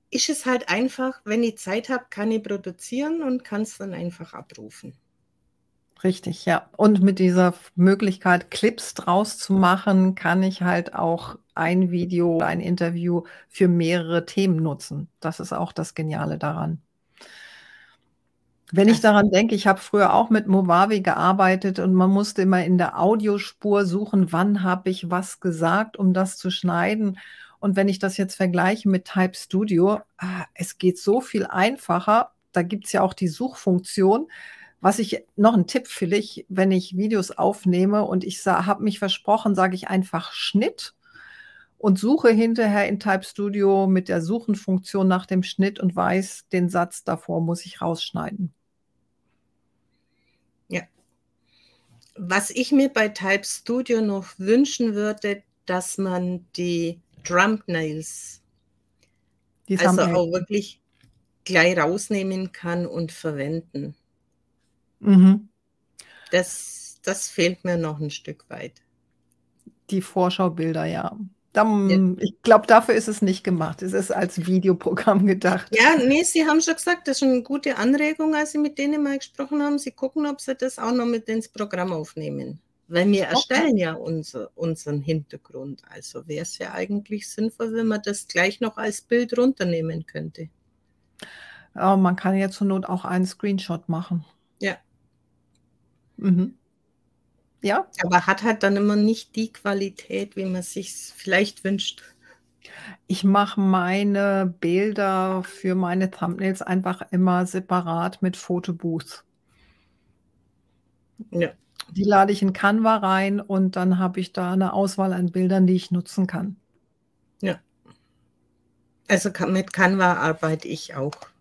Ist es halt einfach, wenn ich Zeit habe, kann ich produzieren und kann es dann einfach abrufen. Richtig, ja. Und mit dieser Möglichkeit, Clips draus zu machen, kann ich halt auch ein Video, ein Interview für mehrere Themen nutzen. Das ist auch das Geniale daran. Wenn ich daran denke, ich habe früher auch mit Movavi gearbeitet und man musste immer in der Audiospur suchen, wann habe ich was gesagt, um das zu schneiden. Und wenn ich das jetzt vergleiche mit Type Studio, ah, es geht so viel einfacher. Da gibt es ja auch die Suchfunktion. Was ich noch ein Tipp für dich, wenn ich Videos aufnehme und ich habe mich versprochen, sage ich einfach Schnitt und suche hinterher in Type Studio mit der Suchenfunktion nach dem Schnitt und weiß, den Satz davor muss ich rausschneiden. Ja. Was ich mir bei Type Studio noch wünschen würde, dass man die Nails die also auch wirklich gleich rausnehmen kann und verwenden. Mhm. Das, das fehlt mir noch ein Stück weit. Die Vorschaubilder, ja. Dann, ich glaube, dafür ist es nicht gemacht. Es ist als Videoprogramm <laughs> gedacht. Ja, nee, Sie haben schon gesagt, das ist eine gute Anregung, als Sie mit denen mal gesprochen haben. Sie gucken, ob Sie das auch noch mit ins Programm aufnehmen. Weil wir okay. erstellen ja unser, unseren Hintergrund. Also wäre es ja eigentlich sinnvoll, wenn man das gleich noch als Bild runternehmen könnte. Ja, man kann ja zur Not auch einen Screenshot machen. Ja. Mhm. Ja. Aber hat halt dann immer nicht die Qualität, wie man sich vielleicht wünscht. Ich mache meine Bilder für meine Thumbnails einfach immer separat mit Fotobooth. Ja. Die lade ich in Canva rein und dann habe ich da eine Auswahl an Bildern, die ich nutzen kann. Ja. Also mit Canva arbeite ich auch.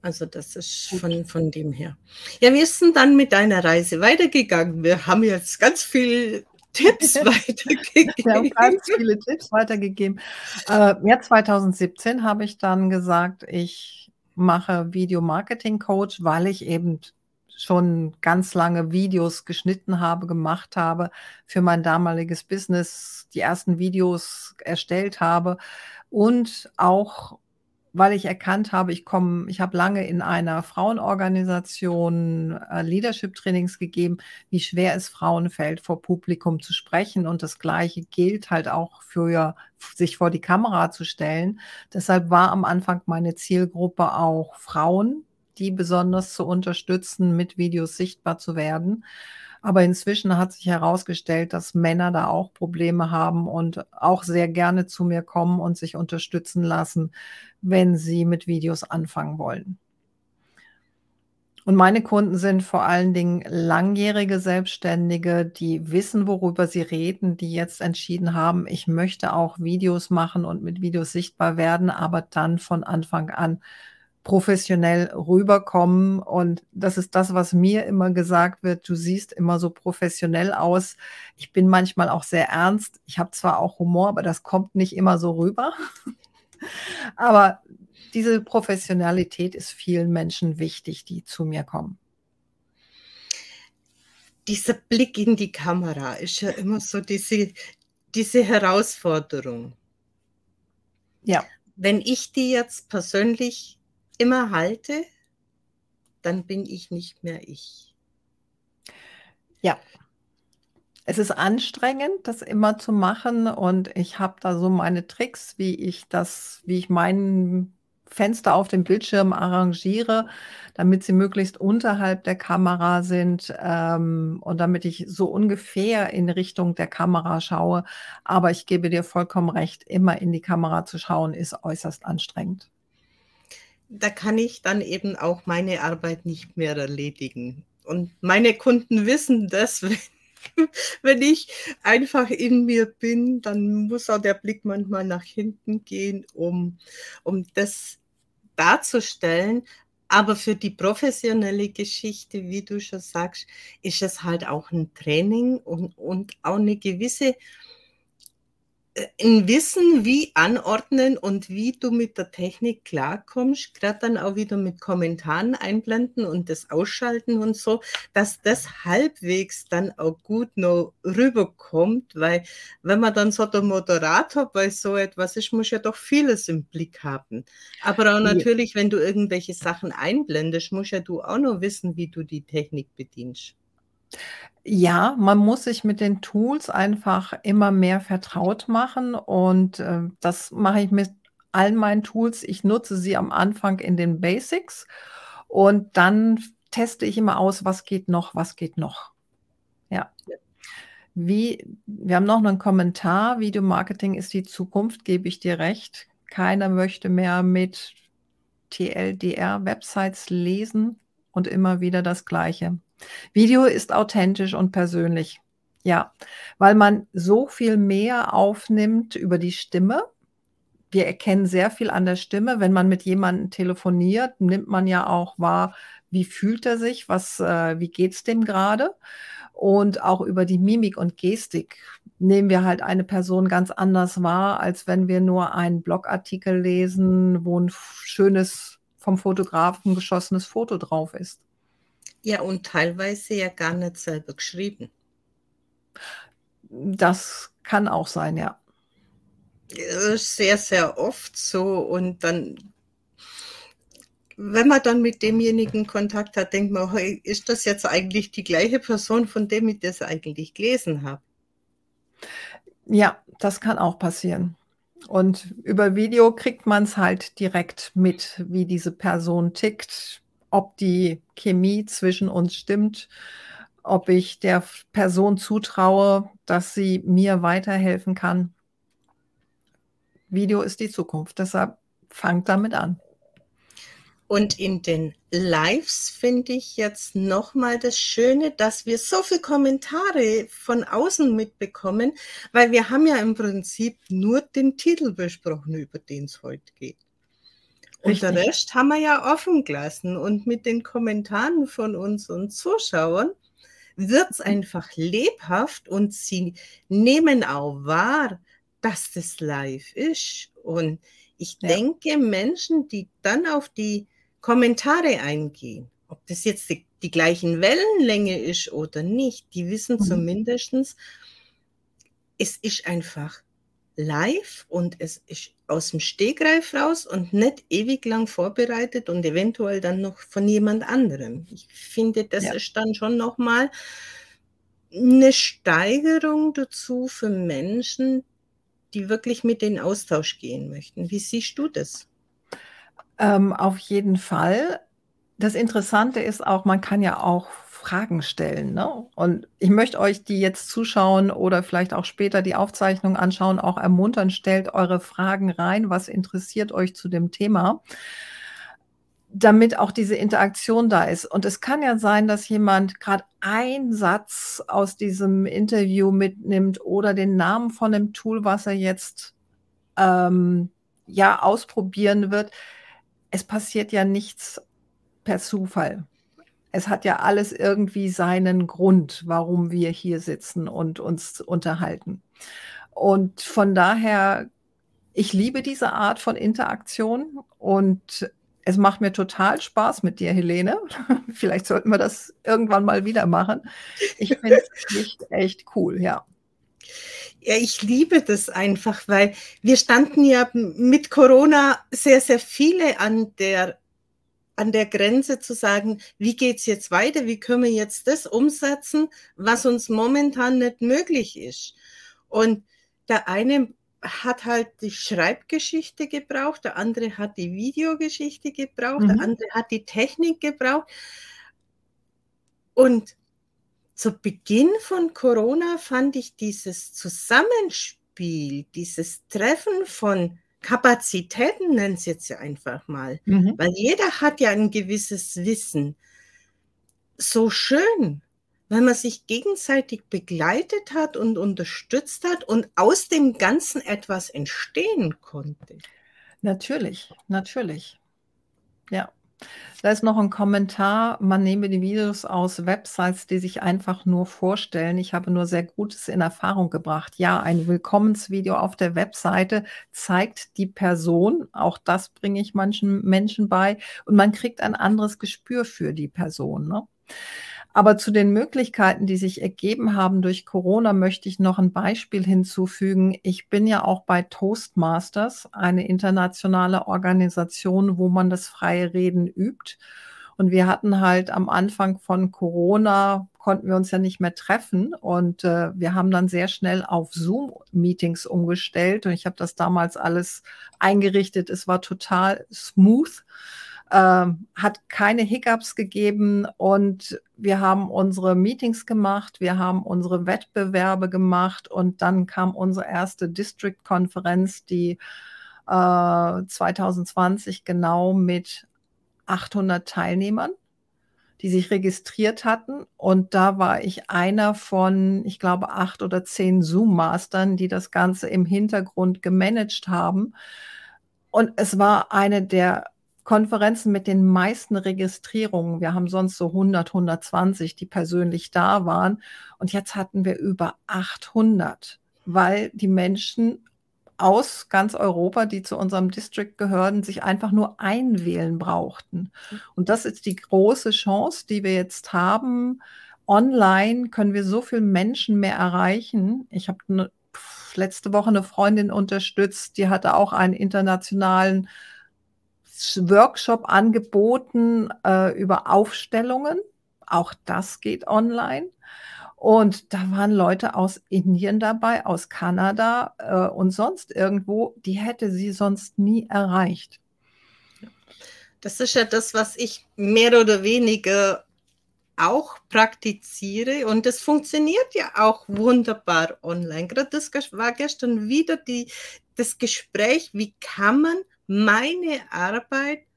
Also das ist von, von dem her. Ja, ist denn dann mit deiner Reise weitergegangen? Wir haben jetzt ganz viele <laughs> Tipps weitergegeben. Wir haben ganz viele Tipps weitergegeben. Äh, ja, 2017 habe ich dann gesagt, ich mache Video-Marketing-Coach, weil ich eben schon ganz lange Videos geschnitten habe, gemacht habe, für mein damaliges Business die ersten Videos erstellt habe und auch weil ich erkannt habe, ich komme ich habe lange in einer Frauenorganisation, äh, Leadership-Trainings gegeben, wie schwer es Frauen fällt, vor Publikum zu sprechen und das Gleiche gilt halt auch für sich vor die Kamera zu stellen. Deshalb war am Anfang meine Zielgruppe auch Frauen, die besonders zu unterstützen, mit Videos sichtbar zu werden. Aber inzwischen hat sich herausgestellt, dass Männer da auch Probleme haben und auch sehr gerne zu mir kommen und sich unterstützen lassen, wenn sie mit Videos anfangen wollen. Und meine Kunden sind vor allen Dingen langjährige Selbstständige, die wissen, worüber sie reden, die jetzt entschieden haben, ich möchte auch Videos machen und mit Videos sichtbar werden, aber dann von Anfang an professionell rüberkommen. Und das ist das, was mir immer gesagt wird. Du siehst immer so professionell aus. Ich bin manchmal auch sehr ernst. Ich habe zwar auch Humor, aber das kommt nicht immer so rüber. <laughs> aber diese Professionalität ist vielen Menschen wichtig, die zu mir kommen. Dieser Blick in die Kamera ist ja immer so diese, diese Herausforderung. Ja. Wenn ich die jetzt persönlich immer halte, dann bin ich nicht mehr ich. Ja. Es ist anstrengend, das immer zu machen und ich habe da so meine Tricks, wie ich das, wie ich mein Fenster auf dem Bildschirm arrangiere, damit sie möglichst unterhalb der Kamera sind ähm, und damit ich so ungefähr in Richtung der Kamera schaue. Aber ich gebe dir vollkommen recht, immer in die Kamera zu schauen, ist äußerst anstrengend da kann ich dann eben auch meine Arbeit nicht mehr erledigen. Und meine Kunden wissen das, <laughs> wenn, wenn ich einfach in mir bin, dann muss auch der Blick manchmal nach hinten gehen, um, um das darzustellen. Aber für die professionelle Geschichte, wie du schon sagst, ist es halt auch ein Training und, und auch eine gewisse ein Wissen, wie anordnen und wie du mit der Technik klarkommst, gerade dann auch wieder mit Kommentaren einblenden und das Ausschalten und so, dass das halbwegs dann auch gut noch rüberkommt, weil wenn man dann so der Moderator bei so etwas ist, muss ja doch vieles im Blick haben. Aber auch natürlich, wenn du irgendwelche Sachen einblendest, musst ja du auch noch wissen, wie du die Technik bedienst. Ja, man muss sich mit den Tools einfach immer mehr vertraut machen und, äh, das mache ich mit all meinen Tools. Ich nutze sie am Anfang in den Basics und dann teste ich immer aus, was geht noch, was geht noch. Ja. Wie wir haben noch einen Kommentar: „Videomarketing ist die Zukunft“, gebe ich dir recht. Keiner möchte mehr mit TLDR-Websites lesen und immer wieder das Gleiche. Video ist authentisch und persönlich. Ja, weil man so viel mehr aufnimmt über die Stimme. Wir erkennen sehr viel an der Stimme. Wenn man mit jemandem telefoniert, nimmt man ja auch wahr, wie fühlt er sich, was, äh, wie geht es dem gerade. Und auch über die Mimik und Gestik nehmen wir halt eine Person ganz anders wahr, als wenn wir nur einen Blogartikel lesen, wo ein schönes, vom Fotografen geschossenes Foto drauf ist. Ja, und teilweise ja gar nicht selber geschrieben. Das kann auch sein, ja. Sehr, sehr oft so und dann wenn man dann mit demjenigen Kontakt hat, denkt man: „Hey, ist das jetzt eigentlich die gleiche Person, von dem ich das eigentlich gelesen habe?“ Ja, das kann auch passieren. Und über Video kriegt man es halt direkt mit, wie diese Person tickt ob die Chemie zwischen uns stimmt, ob ich der Person zutraue, dass sie mir weiterhelfen kann. Video ist die Zukunft, deshalb fangt damit an. Und in den Lives finde ich jetzt nochmal das Schöne, dass wir so viele Kommentare von außen mitbekommen, weil wir haben ja im Prinzip nur den Titel besprochen, über den es heute geht. Und der Rest haben wir ja offen gelassen. Und mit den Kommentaren von unseren Zuschauern wird es einfach lebhaft und sie nehmen auch wahr, dass das live ist. Und ich ja. denke, Menschen, die dann auf die Kommentare eingehen, ob das jetzt die, die gleichen Wellenlänge ist oder nicht, die wissen mhm. zumindest, es ist einfach live und es ist aus dem Stegreif raus und nicht ewig lang vorbereitet und eventuell dann noch von jemand anderem. Ich finde, das ja. ist dann schon nochmal eine Steigerung dazu für Menschen, die wirklich mit in Austausch gehen möchten. Wie siehst du das? Ähm, auf jeden Fall. Das Interessante ist auch, man kann ja auch Fragen stellen. Ne? Und ich möchte euch, die jetzt zuschauen oder vielleicht auch später die Aufzeichnung anschauen, auch ermuntern, stellt eure Fragen rein. Was interessiert euch zu dem Thema? damit auch diese Interaktion da ist. Und es kann ja sein, dass jemand gerade einen Satz aus diesem Interview mitnimmt oder den Namen von dem Tool, was er jetzt ähm, ja ausprobieren wird. Es passiert ja nichts per Zufall. Es hat ja alles irgendwie seinen Grund, warum wir hier sitzen und uns unterhalten. Und von daher, ich liebe diese Art von Interaktion und es macht mir total Spaß mit dir, Helene. <laughs> Vielleicht sollten wir das irgendwann mal wieder machen. Ich finde es <laughs> echt, echt cool, ja. Ja, ich liebe das einfach, weil wir standen ja mit Corona sehr, sehr viele an der, an der Grenze zu sagen, wie geht es jetzt weiter, wie können wir jetzt das umsetzen, was uns momentan nicht möglich ist. Und der eine hat halt die Schreibgeschichte gebraucht, der andere hat die Videogeschichte gebraucht, mhm. der andere hat die Technik gebraucht. Und zu Beginn von Corona fand ich dieses Zusammenspiel, dieses Treffen von Kapazitäten, nennen es jetzt ja einfach mal, mhm. weil jeder hat ja ein gewisses Wissen, so schön weil man sich gegenseitig begleitet hat und unterstützt hat und aus dem Ganzen etwas entstehen konnte. Natürlich, natürlich. Ja. Da ist noch ein Kommentar, man nehme die Videos aus Websites, die sich einfach nur vorstellen. Ich habe nur sehr Gutes in Erfahrung gebracht. Ja, ein Willkommensvideo auf der Webseite zeigt die Person, auch das bringe ich manchen Menschen bei, und man kriegt ein anderes Gespür für die Person. Ne? Aber zu den Möglichkeiten, die sich ergeben haben durch Corona, möchte ich noch ein Beispiel hinzufügen. Ich bin ja auch bei Toastmasters, eine internationale Organisation, wo man das freie Reden übt. Und wir hatten halt am Anfang von Corona, konnten wir uns ja nicht mehr treffen. Und äh, wir haben dann sehr schnell auf Zoom-Meetings umgestellt. Und ich habe das damals alles eingerichtet. Es war total smooth ähm, hat keine Hiccups gegeben und wir haben unsere Meetings gemacht, wir haben unsere Wettbewerbe gemacht und dann kam unsere erste District-Konferenz, die äh, 2020 genau mit 800 Teilnehmern die sich registriert hatten. Und da war ich einer von, ich glaube, acht oder zehn Zoom-Mastern, die das Ganze im Hintergrund gemanagt haben. Und es war eine der Konferenzen mit den meisten Registrierungen. Wir haben sonst so 100, 120, die persönlich da waren. Und jetzt hatten wir über 800, weil die Menschen aus ganz Europa, die zu unserem District gehören, sich einfach nur einwählen brauchten. Und das ist die große Chance, die wir jetzt haben. Online können wir so viele Menschen mehr erreichen. Ich habe ne, letzte Woche eine Freundin unterstützt, die hatte auch einen internationalen Workshop angeboten äh, über Aufstellungen. Auch das geht online. Und da waren Leute aus Indien dabei, aus Kanada äh, und sonst irgendwo, die hätte sie sonst nie erreicht. Das ist ja das, was ich mehr oder weniger auch praktiziere und es funktioniert ja auch wunderbar online. Gerade das war gestern wieder die, das Gespräch, wie kann man meine Arbeit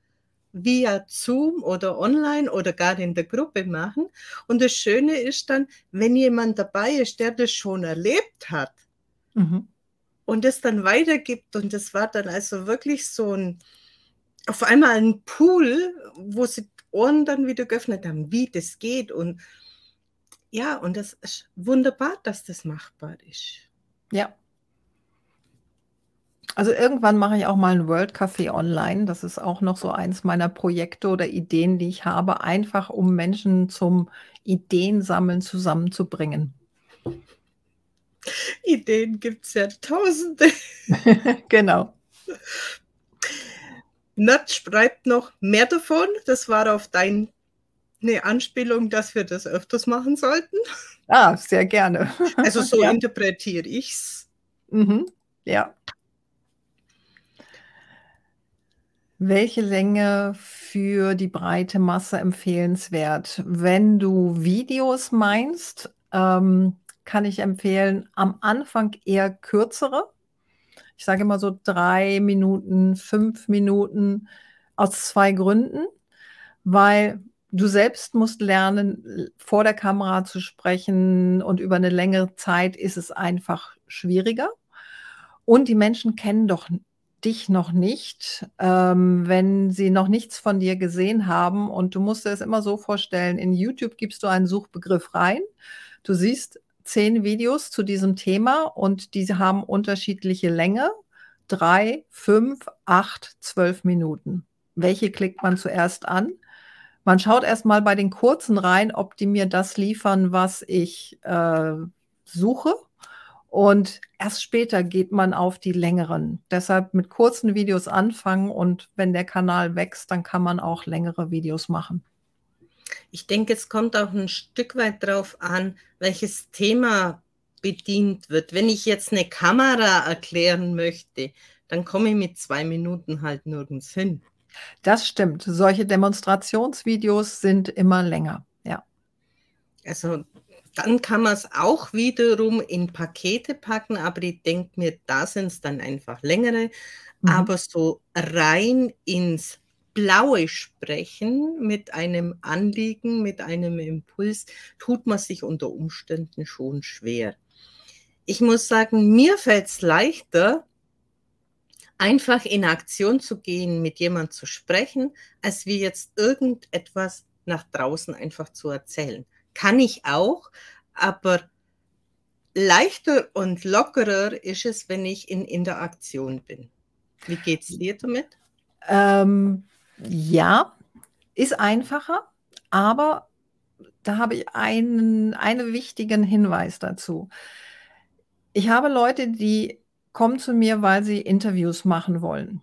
via Zoom oder online oder gar in der Gruppe machen. Und das Schöne ist dann, wenn jemand dabei ist, der das schon erlebt hat mhm. und es dann weitergibt. Und das war dann also wirklich so ein, auf einmal ein Pool, wo sie Ohren dann wieder geöffnet haben, wie das geht. Und ja, und das ist wunderbar, dass das machbar ist. Ja, also irgendwann mache ich auch mal ein World Café online. Das ist auch noch so eins meiner Projekte oder Ideen, die ich habe, einfach um Menschen zum Ideensammeln zusammenzubringen. Ideen gibt es ja tausende. <laughs> genau. Nat schreibt noch mehr davon. Das war auf deine Anspielung, dass wir das öfters machen sollten. Ah, sehr gerne. Also <laughs> so ja. interpretiere ich es. Mhm. Ja. Welche Länge für die breite Masse empfehlenswert? Wenn du Videos meinst, ähm, kann ich empfehlen, am Anfang eher kürzere. Ich sage immer so drei Minuten, fünf Minuten aus zwei Gründen, weil du selbst musst lernen, vor der Kamera zu sprechen und über eine längere Zeit ist es einfach schwieriger. Und die Menschen kennen doch dich noch nicht, ähm, wenn sie noch nichts von dir gesehen haben. Und du musst dir es immer so vorstellen, in YouTube gibst du einen Suchbegriff rein. Du siehst zehn Videos zu diesem Thema und diese haben unterschiedliche Länge. Drei, fünf, acht, zwölf Minuten. Welche klickt man zuerst an? Man schaut erst mal bei den kurzen rein, ob die mir das liefern, was ich äh, suche. Und erst später geht man auf die längeren. Deshalb mit kurzen Videos anfangen und wenn der Kanal wächst, dann kann man auch längere Videos machen. Ich denke, es kommt auch ein Stück weit darauf an, welches Thema bedient wird. Wenn ich jetzt eine Kamera erklären möchte, dann komme ich mit zwei Minuten halt nirgends hin. Das stimmt. Solche Demonstrationsvideos sind immer länger, ja. Also dann kann man es auch wiederum in Pakete packen, aber ich denke mir, da sind es dann einfach längere. Mhm. Aber so rein ins Blaue sprechen mit einem Anliegen, mit einem Impuls, tut man sich unter Umständen schon schwer. Ich muss sagen, mir fällt es leichter, einfach in Aktion zu gehen, mit jemandem zu sprechen, als wie jetzt irgendetwas nach draußen einfach zu erzählen. Kann ich auch, aber leichter und lockerer ist es, wenn ich in Interaktion bin. Wie geht es dir damit? Ähm, ja, ist einfacher, aber da habe ich einen, einen wichtigen Hinweis dazu. Ich habe Leute, die kommen zu mir, weil sie Interviews machen wollen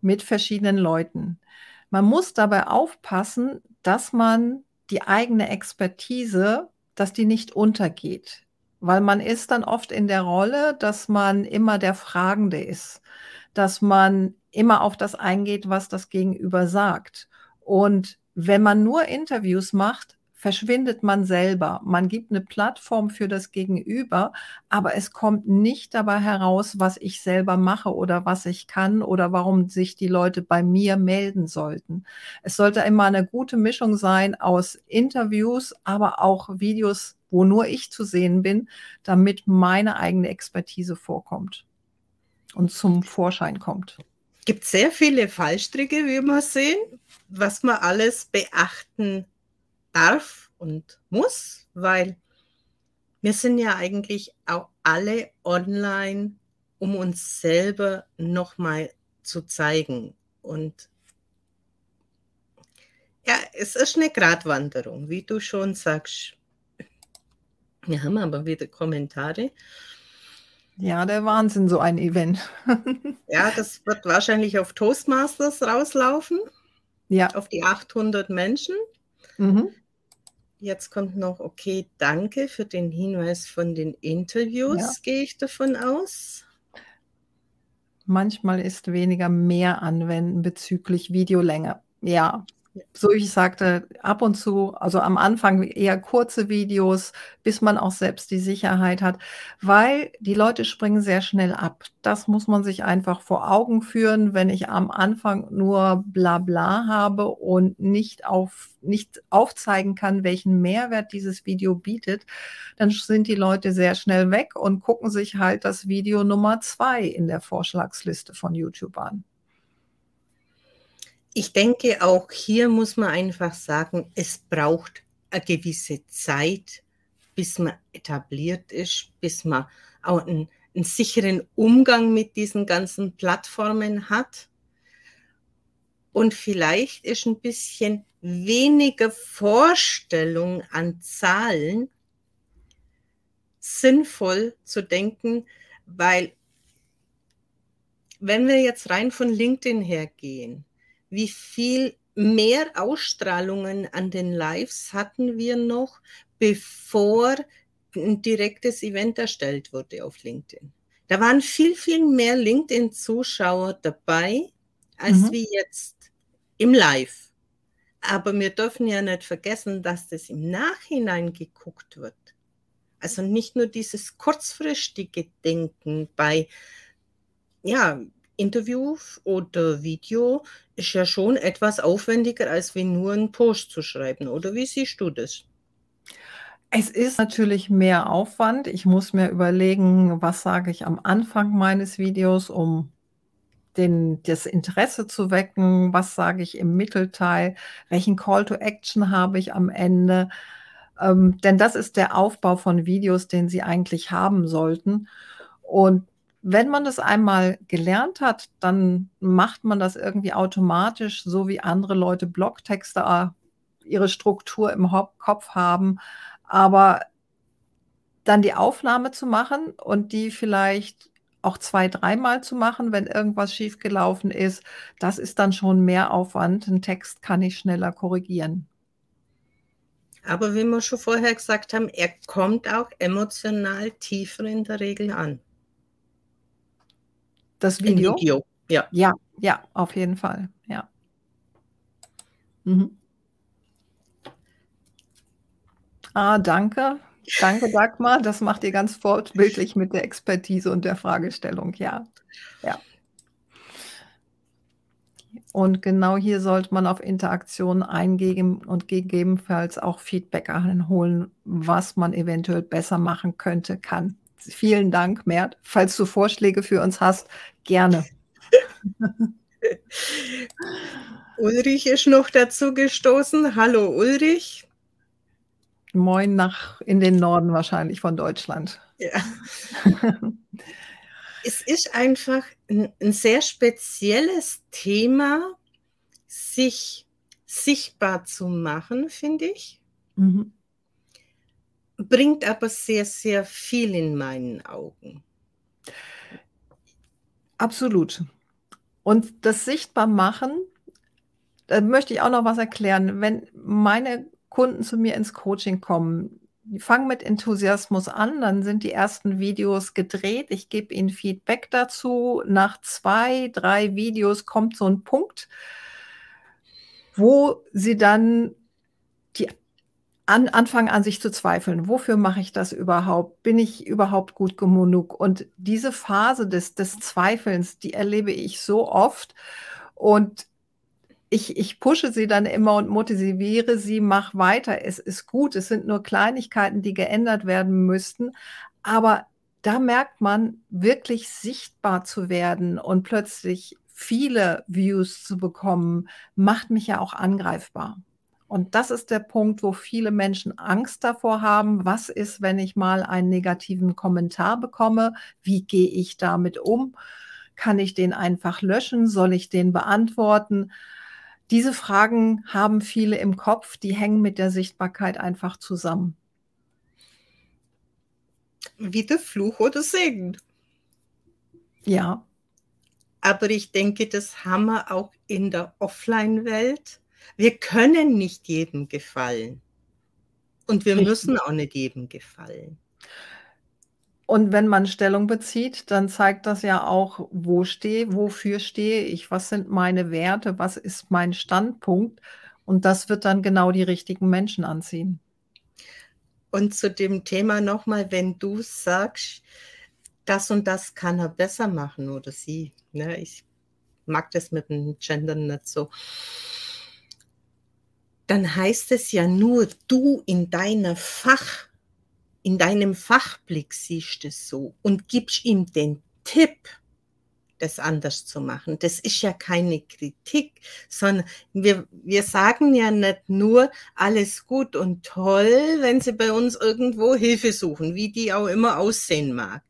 mit verschiedenen Leuten. Man muss dabei aufpassen, dass man die eigene Expertise, dass die nicht untergeht, weil man ist dann oft in der Rolle, dass man immer der Fragende ist, dass man immer auf das eingeht, was das Gegenüber sagt. Und wenn man nur Interviews macht, verschwindet man selber. Man gibt eine Plattform für das Gegenüber, aber es kommt nicht dabei heraus, was ich selber mache oder was ich kann oder warum sich die Leute bei mir melden sollten. Es sollte immer eine gute Mischung sein aus Interviews, aber auch Videos, wo nur ich zu sehen bin, damit meine eigene Expertise vorkommt und zum Vorschein kommt. Gibt sehr viele Fallstricke, wie wir sehen, was man alles beachten darf und muss, weil wir sind ja eigentlich auch alle online, um uns selber nochmal zu zeigen. Und ja, es ist eine Gratwanderung, wie du schon sagst. Wir haben aber wieder Kommentare. Ja, der Wahnsinn, so ein Event. <laughs> ja, das wird wahrscheinlich auf Toastmasters rauslaufen. Ja. Auf die 800 Menschen. Mhm. Jetzt kommt noch, okay, danke für den Hinweis von den Interviews, ja. gehe ich davon aus. Manchmal ist weniger mehr anwenden bezüglich Videolänge. Ja, so wie ich sagte, ab und zu, also am Anfang eher kurze Videos, bis man auch selbst die Sicherheit hat, weil die Leute springen sehr schnell ab. Das muss man sich einfach vor Augen führen. Wenn ich am Anfang nur Blabla habe und nicht, auf, nicht aufzeigen kann, welchen Mehrwert dieses Video bietet, dann sind die Leute sehr schnell weg und gucken sich halt das Video Nummer zwei in der Vorschlagsliste von YouTube an. Ich denke, auch hier muss man einfach sagen, es braucht eine gewisse Zeit, bis man etabliert ist, bis man auch einen, einen sicheren Umgang mit diesen ganzen Plattformen hat. Und vielleicht ist ein bisschen weniger Vorstellung an Zahlen sinnvoll zu denken, weil wenn wir jetzt rein von LinkedIn hergehen, wie viel mehr Ausstrahlungen an den Lives hatten wir noch, bevor ein direktes Event erstellt wurde auf LinkedIn. Da waren viel, viel mehr LinkedIn-Zuschauer dabei, als mhm. wie jetzt im Live. Aber wir dürfen ja nicht vergessen, dass das im Nachhinein geguckt wird. Also nicht nur dieses kurzfristige Denken bei ja, Interview oder Video ist ja schon etwas aufwendiger, als wie nur einen Post zu schreiben. Oder wie siehst du das? Es ist natürlich mehr Aufwand. Ich muss mir überlegen, was sage ich am Anfang meines Videos, um den, das Interesse zu wecken. Was sage ich im Mittelteil? Welchen Call to Action habe ich am Ende? Ähm, denn das ist der Aufbau von Videos, den Sie eigentlich haben sollten. Und wenn man das einmal gelernt hat, dann macht man das irgendwie automatisch, so wie andere Leute Blogtexte äh, ihre Struktur im Kopf haben. Aber dann die Aufnahme zu machen und die vielleicht auch zwei, dreimal zu machen, wenn irgendwas schiefgelaufen ist, das ist dann schon mehr Aufwand. Ein Text kann ich schneller korrigieren. Aber wie wir schon vorher gesagt haben, er kommt auch emotional tiefer in der Regel an. Das Video? Video, ja. Ja, ja, auf jeden Fall, ja. Mhm. Ah, danke. Danke, Dagmar. Das macht ihr ganz fortbildlich mit der Expertise und der Fragestellung, ja. Ja. Und genau hier sollte man auf Interaktion eingehen und gegebenenfalls auch Feedback einholen, was man eventuell besser machen könnte, kann. Vielen Dank, Mert. Falls du Vorschläge für uns hast, gerne. <laughs> Ulrich ist noch dazu gestoßen. Hallo Ulrich. Moin nach in den Norden wahrscheinlich von Deutschland. Ja. <laughs> es ist einfach ein, ein, sehr spezielles Thema, sich sichtbar zu machen, finde ich. Mhm. Bringt aber sehr, sehr viel in meinen Augen. Absolut. Und das Sichtbarmachen, da möchte ich auch noch was erklären. Wenn meine Kunden zu mir ins Coaching kommen, die fangen mit Enthusiasmus an, dann sind die ersten Videos gedreht. Ich gebe ihnen Feedback dazu. Nach zwei, drei Videos kommt so ein Punkt, wo sie dann die an, anfangen an sich zu zweifeln. Wofür mache ich das überhaupt? Bin ich überhaupt gut genug? Und diese Phase des, des Zweifelns, die erlebe ich so oft. Und ich, ich pushe sie dann immer und motiviere sie, mach weiter. Es ist gut. Es sind nur Kleinigkeiten, die geändert werden müssten. Aber da merkt man, wirklich sichtbar zu werden und plötzlich viele Views zu bekommen, macht mich ja auch angreifbar. Und das ist der Punkt, wo viele Menschen Angst davor haben. Was ist, wenn ich mal einen negativen Kommentar bekomme? Wie gehe ich damit um? Kann ich den einfach löschen? Soll ich den beantworten? Diese Fragen haben viele im Kopf, die hängen mit der Sichtbarkeit einfach zusammen. Wie der Fluch oder Segen. Ja. Aber ich denke, das haben wir auch in der Offline-Welt wir können nicht jedem gefallen. Und wir Richtig. müssen auch nicht jedem gefallen. Und wenn man Stellung bezieht, dann zeigt das ja auch, wo stehe, wofür stehe ich, was sind meine Werte, was ist mein Standpunkt. Und das wird dann genau die richtigen Menschen anziehen. Und zu dem Thema nochmal, wenn du sagst, das und das kann er besser machen oder sie. Ne? Ich mag das mit dem Gendern nicht so dann heißt es ja nur, du in deiner Fach, in deinem Fachblick siehst es so und gibst ihm den Tipp, das anders zu machen. Das ist ja keine Kritik, sondern wir, wir sagen ja nicht nur alles gut und toll, wenn sie bei uns irgendwo Hilfe suchen, wie die auch immer aussehen mag.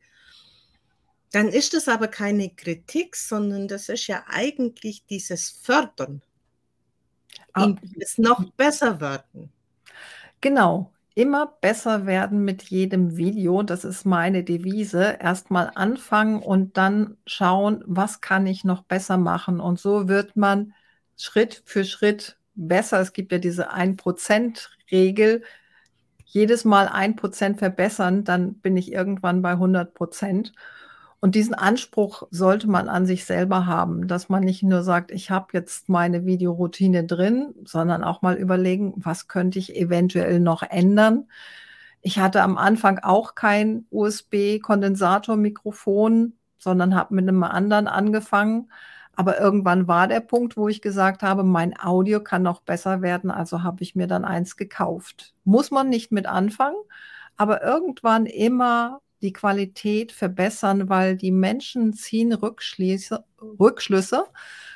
Dann ist das aber keine Kritik, sondern das ist ja eigentlich dieses Fördern Ah. es noch besser werden. Genau. immer besser werden mit jedem Video. Das ist meine Devise. Erstmal anfangen und dann schauen, was kann ich noch besser machen. Und so wird man Schritt für Schritt besser. Es gibt ja diese 1%-Regel. Jedes Mal 1% verbessern, dann bin ich irgendwann bei 100 Prozent. Und diesen Anspruch sollte man an sich selber haben, dass man nicht nur sagt, ich habe jetzt meine Videoroutine drin, sondern auch mal überlegen, was könnte ich eventuell noch ändern. Ich hatte am Anfang auch kein USB-Kondensatormikrofon, sondern habe mit einem anderen angefangen. Aber irgendwann war der Punkt, wo ich gesagt habe, mein Audio kann noch besser werden, also habe ich mir dann eins gekauft. Muss man nicht mit anfangen, aber irgendwann immer die Qualität verbessern, weil die Menschen ziehen Rückschlüsse, Rückschlüsse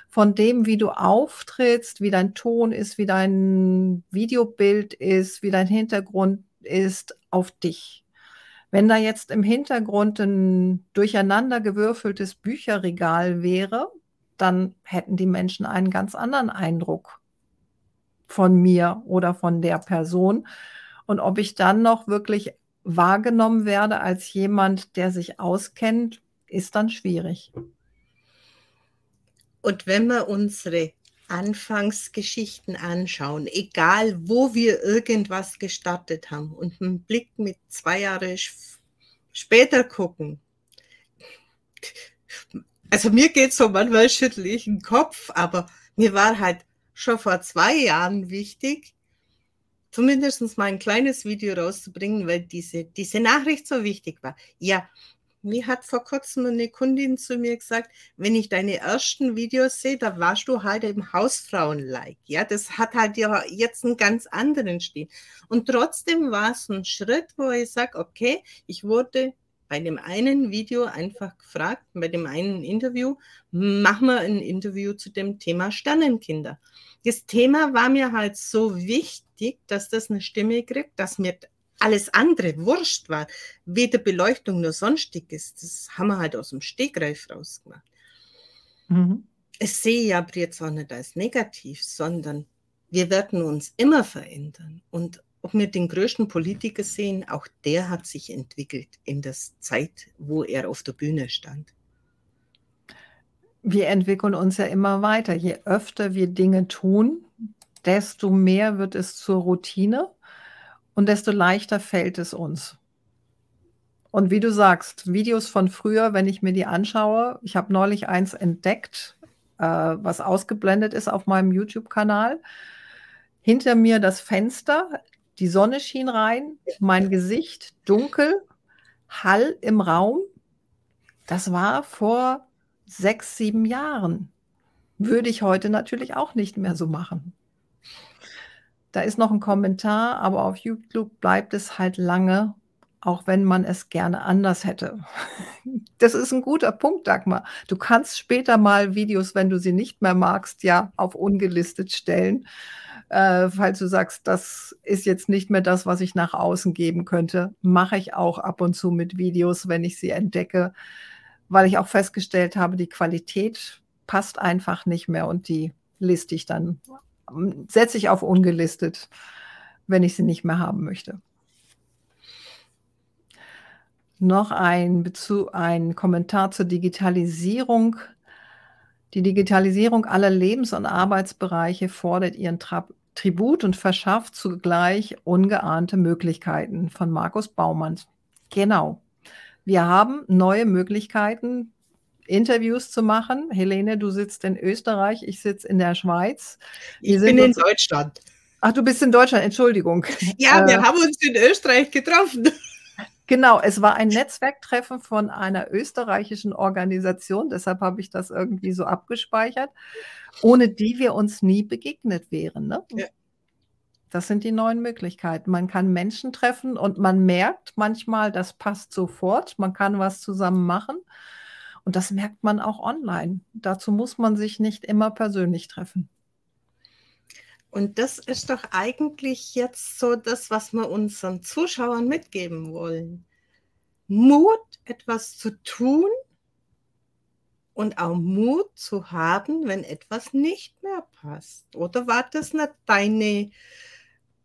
von dem, wie du auftrittst, wie dein Ton ist, wie dein Videobild ist, wie dein Hintergrund ist, auf dich. Wenn da jetzt im Hintergrund ein durcheinander gewürfeltes Bücherregal wäre, dann hätten die Menschen einen ganz anderen Eindruck von mir oder von der Person. Und ob ich dann noch wirklich wahrgenommen werde als jemand, der sich auskennt, ist dann schwierig. Und wenn wir unsere Anfangsgeschichten anschauen, egal wo wir irgendwas gestartet haben und einen Blick mit zwei Jahre später gucken, also mir geht so manchmal schüttel ich den Kopf, aber mir war halt schon vor zwei Jahren wichtig, zumindest mal ein kleines Video rauszubringen, weil diese, diese Nachricht so wichtig war. Ja, mir hat vor kurzem eine Kundin zu mir gesagt, wenn ich deine ersten Videos sehe, da warst du halt im Hausfrauen-like. Ja, das hat halt ja jetzt einen ganz anderen Stil. Und trotzdem war es ein Schritt, wo ich sage, okay, ich wurde bei dem einen Video einfach gefragt, bei dem einen Interview, machen wir ein Interview zu dem Thema Sternenkinder. Das Thema war mir halt so wichtig, dass das eine Stimme kriegt, dass mir alles andere wurscht war, weder Beleuchtung noch sonstiges. Das haben wir halt aus dem Stegreif rausgemacht. Mhm. Ich sehe ja jetzt auch nicht als negativ, sondern wir werden uns immer verändern. Und ob wir den größten Politiker sehen, auch der hat sich entwickelt in der Zeit, wo er auf der Bühne stand. Wir entwickeln uns ja immer weiter. Je öfter wir Dinge tun, desto mehr wird es zur Routine und desto leichter fällt es uns. Und wie du sagst, Videos von früher, wenn ich mir die anschaue, ich habe neulich eins entdeckt, äh, was ausgeblendet ist auf meinem YouTube-Kanal. Hinter mir das Fenster, die Sonne schien rein, mein Gesicht dunkel, Hall im Raum. Das war vor sechs, sieben Jahren. Würde ich heute natürlich auch nicht mehr so machen. Da ist noch ein Kommentar, aber auf YouTube bleibt es halt lange, auch wenn man es gerne anders hätte. <laughs> Das ist ein guter Punkt, Dagmar. Du kannst später mal Videos, wenn du sie nicht mehr magst, ja auf ungelistet stellen, äh, falls du sagst, das ist jetzt nicht mehr das, was ich nach außen geben könnte. Mache ich auch ab und zu mit Videos, wenn ich sie entdecke, weil ich auch festgestellt habe, die Qualität passt einfach nicht mehr und die liste ich dann setze ich auf ungelistet, wenn ich sie nicht mehr haben möchte. Noch ein, Bezug, ein Kommentar zur Digitalisierung. Die Digitalisierung aller Lebens- und Arbeitsbereiche fordert ihren Tra Tribut und verschafft zugleich ungeahnte Möglichkeiten von Markus Baumann. Genau. Wir haben neue Möglichkeiten, Interviews zu machen. Helene, du sitzt in Österreich, ich sitze in der Schweiz. Wir ich bin in Deutschland. Ach, du bist in Deutschland, Entschuldigung. <laughs> Ja, äh, wir haben uns in Österreich getroffen. Genau, es war ein Netzwerktreffen von einer österreichischen Organisation, deshalb habe ich das irgendwie so abgespeichert, ohne die wir uns nie begegnet wären. Ne? Ja. Das sind die neuen Möglichkeiten. Man kann Menschen treffen und man merkt manchmal, das passt sofort, man kann was zusammen machen. Und das merkt man auch online. Dazu muss man sich nicht immer persönlich treffen. Und das ist doch eigentlich jetzt so das, was wir unseren Zuschauern mitgeben wollen. Mut, etwas zu tun und auch Mut zu haben, wenn etwas nicht mehr passt. Oder war das nicht deine,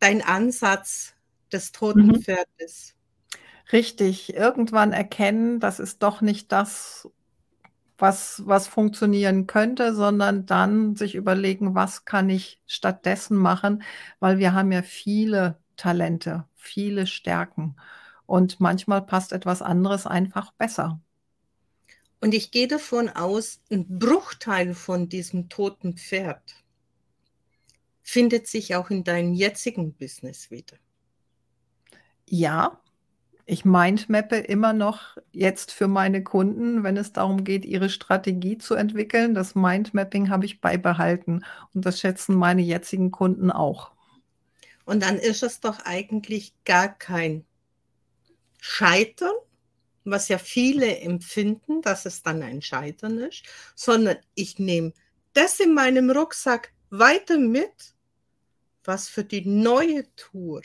dein Ansatz, des toten mhm. Pferdes. Richtig, irgendwann erkennen, das ist doch nicht das, was, was funktionieren könnte, sondern dann sich überlegen, was kann ich stattdessen machen, weil wir haben ja viele Talente, viele Stärken und manchmal passt etwas anderes einfach besser. Und ich gehe davon aus, ein Bruchteil von diesem toten Pferd findet sich auch in deinem jetzigen Business wieder. Ja, ich mindmappe immer noch jetzt für meine Kunden, wenn es darum geht, ihre Strategie zu entwickeln. Das Mindmapping habe ich beibehalten und das schätzen meine jetzigen Kunden auch. Und dann ist es doch eigentlich gar kein Scheitern, was ja viele empfinden, dass es dann ein Scheitern ist, sondern ich nehme das in meinem Rucksack weiter mit, was für die neue Tour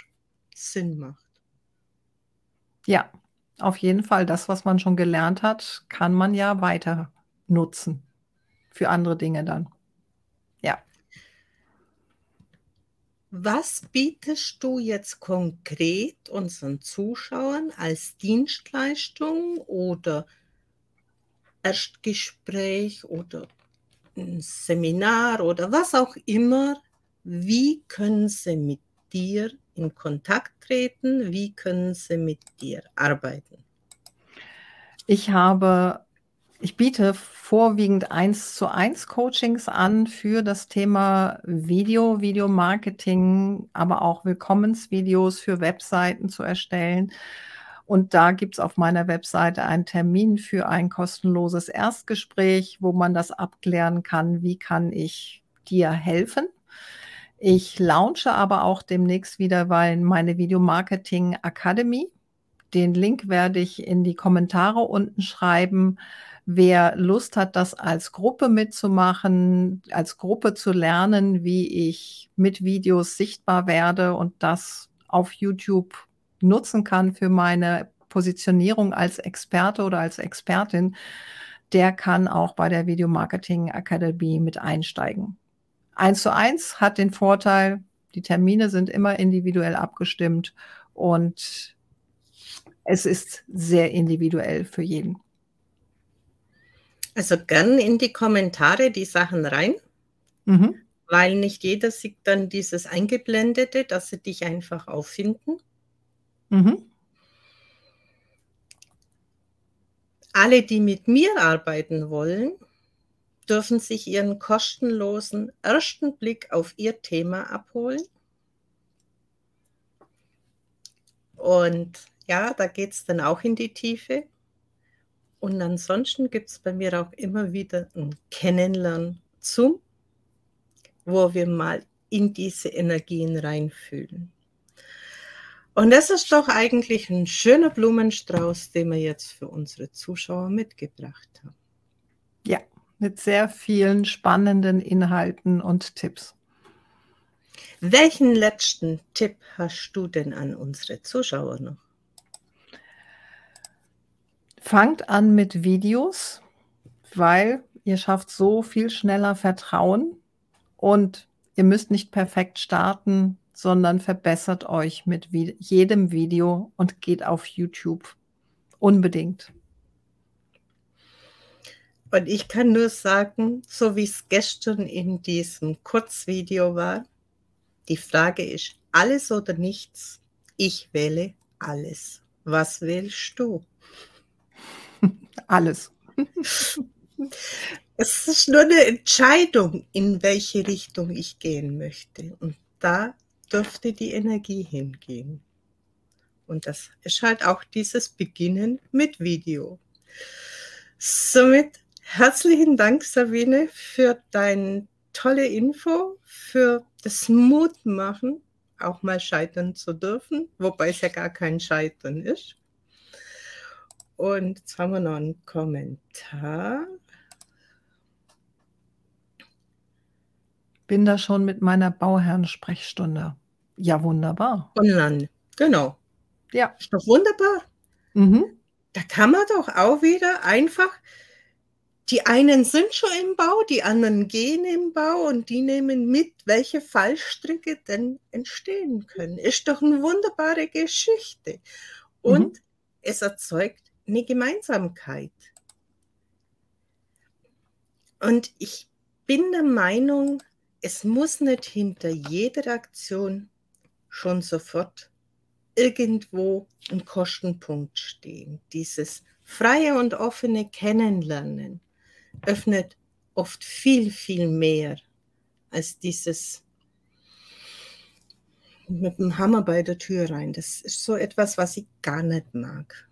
Sinn macht. Ja, auf jeden Fall. Das, was man schon gelernt hat, kann man ja weiter nutzen für andere Dinge dann. Ja. Was bietest du jetzt konkret unseren Zuschauern als Dienstleistung oder Erstgespräch oder ein Seminar oder was auch immer? Wie können sie mit dir in Kontakt treten? Wie können sie mit dir arbeiten? Ich habe, ich biete vorwiegend eins zu eins Coachings an für das Thema Video, Videomarketing, aber auch Willkommensvideos für Webseiten zu erstellen. Und da gibt es auf meiner Webseite einen Termin für ein kostenloses Erstgespräch, wo man das abklären kann, wie kann ich dir helfen. Ich launche aber auch demnächst wieder meine Video Marketing Academy. Den Link werde ich in die Kommentare unten schreiben. Wer Lust hat, das als Gruppe mitzumachen, als Gruppe zu lernen, wie ich mit Videos sichtbar werde und das auf YouTube nutzen kann für meine Positionierung als Experte oder als Expertin, der kann auch bei der Video Marketing Academy mit einsteigen. Eins zu eins hat den Vorteil, die Termine sind immer individuell abgestimmt und es ist sehr individuell für jeden. Also gern in die Kommentare die Sachen rein, mhm. weil nicht jeder sieht dann dieses Eingeblendete, dass sie dich einfach auffinden. Mhm. Alle, die mit mir arbeiten wollen, dürfen sich ihren kostenlosen ersten Blick auf ihr Thema abholen. Und ja, da geht es dann auch in die Tiefe. Und ansonsten gibt es bei mir auch immer wieder ein Kennenlernen zum, wo wir mal in diese Energien reinfühlen. Und das ist doch eigentlich ein schöner Blumenstrauß, den wir jetzt für unsere Zuschauer mitgebracht haben. Ja, mit sehr vielen spannenden Inhalten und Tipps. Welchen letzten Tipp hast du denn an unsere Zuschauer noch? Fangt an mit Videos, weil ihr schafft so viel schneller Vertrauen und ihr müsst nicht perfekt starten, sondern verbessert euch mit jedem Video und geht auf YouTube. Unbedingt. Und ich kann nur sagen, so wie es gestern in diesem Kurzvideo war, die Frage ist alles oder nichts. Ich wähle alles. Was wählst du? <laughs> Alles. <laughs> es ist nur eine Entscheidung, in welche Richtung ich gehen möchte. Und da dürfte die Energie hingehen. Und das ist halt auch dieses Beginnen mit Video. Somit Herzlichen Dank, Sabine, für deine tolle Info, für das Mutmachen, auch mal scheitern zu dürfen, wobei es ja gar kein Scheitern ist. Und jetzt haben wir noch einen Kommentar. Bin da schon mit meiner Bauherrn-Sprechstunde. Ja, wunderbar. Online, genau. Ja. Ist doch wunderbar. Mhm. Da kann man doch auch wieder einfach die einen sind schon im Bau, die anderen gehen im Bau und die nehmen mit, welche Fallstricke denn entstehen können. Ist doch eine wunderbare Geschichte. Und mhm. es erzeugt eine Gemeinsamkeit. Und ich bin der Meinung, es muss nicht hinter jeder Aktion schon sofort irgendwo ein Kostenpunkt stehen. Dieses freie und offene Kennenlernen öffnet oft viel, viel mehr als dieses mit dem Hammer bei der Tür rein. Das ist so etwas, was ich gar nicht mag.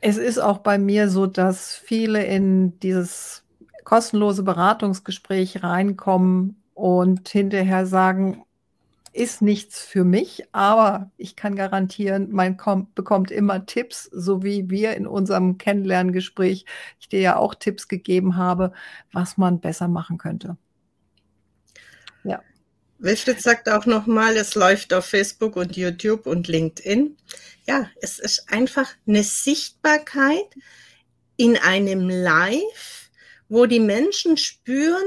Es ist auch bei mir so, dass viele in dieses kostenlose Beratungsgespräch reinkommen und hinterher sagen, ist nichts für mich, aber ich kann garantieren, man kommt, bekommt immer Tipps, so wie wir in unserem Kennenlerngespräch, ich dir ja auch Tipps gegeben habe, was man besser machen könnte. Ja. Wilfried sagt auch nochmal, es läuft auf Facebook und YouTube und LinkedIn. Ja, es ist einfach eine Sichtbarkeit in einem Live, wo die Menschen spüren,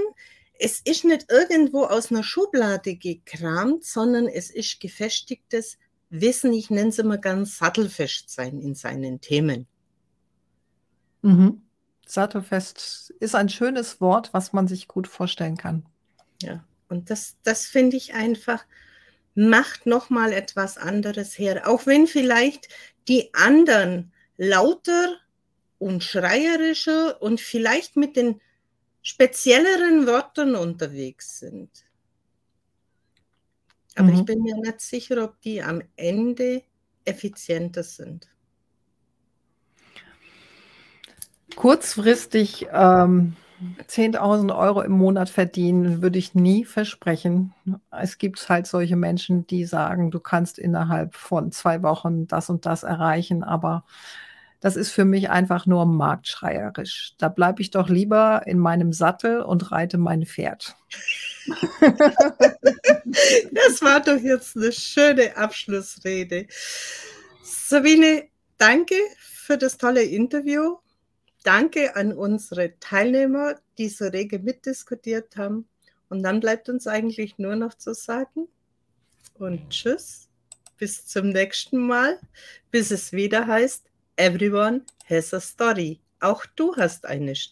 es ist nicht irgendwo aus einer Schublade gekramt, sondern es ist gefestigtes Wissen, ich nenne es immer ganz sattelfest sein in seinen Themen. Mhm. Sattelfest ist ein schönes Wort, was man sich gut vorstellen kann. Ja, und das, das finde ich einfach, macht nochmal etwas anderes her. Auch wenn vielleicht die anderen lauter und schreierischer und vielleicht mit den spezielleren Wörtern unterwegs sind. Aber mhm. ich bin mir nicht sicher, ob die am Ende effizienter sind. Kurzfristig ähm, 10.000 Euro im Monat verdienen, würde ich nie versprechen. Es gibt halt solche Menschen, die sagen, du kannst innerhalb von zwei Wochen das und das erreichen, aber das ist für mich einfach nur marktschreierisch. Da bleibe ich doch lieber in meinem Sattel und reite mein Pferd. <laughs> das war doch jetzt eine schöne Abschlussrede. Sabine, danke für das tolle Interview. Danke an unsere Teilnehmer, die so rege mitdiskutiert haben. Und dann bleibt uns eigentlich nur noch zu sagen und tschüss, bis zum nächsten Mal, bis es wieder heißt, Everyone has a story. Auch du hast eine.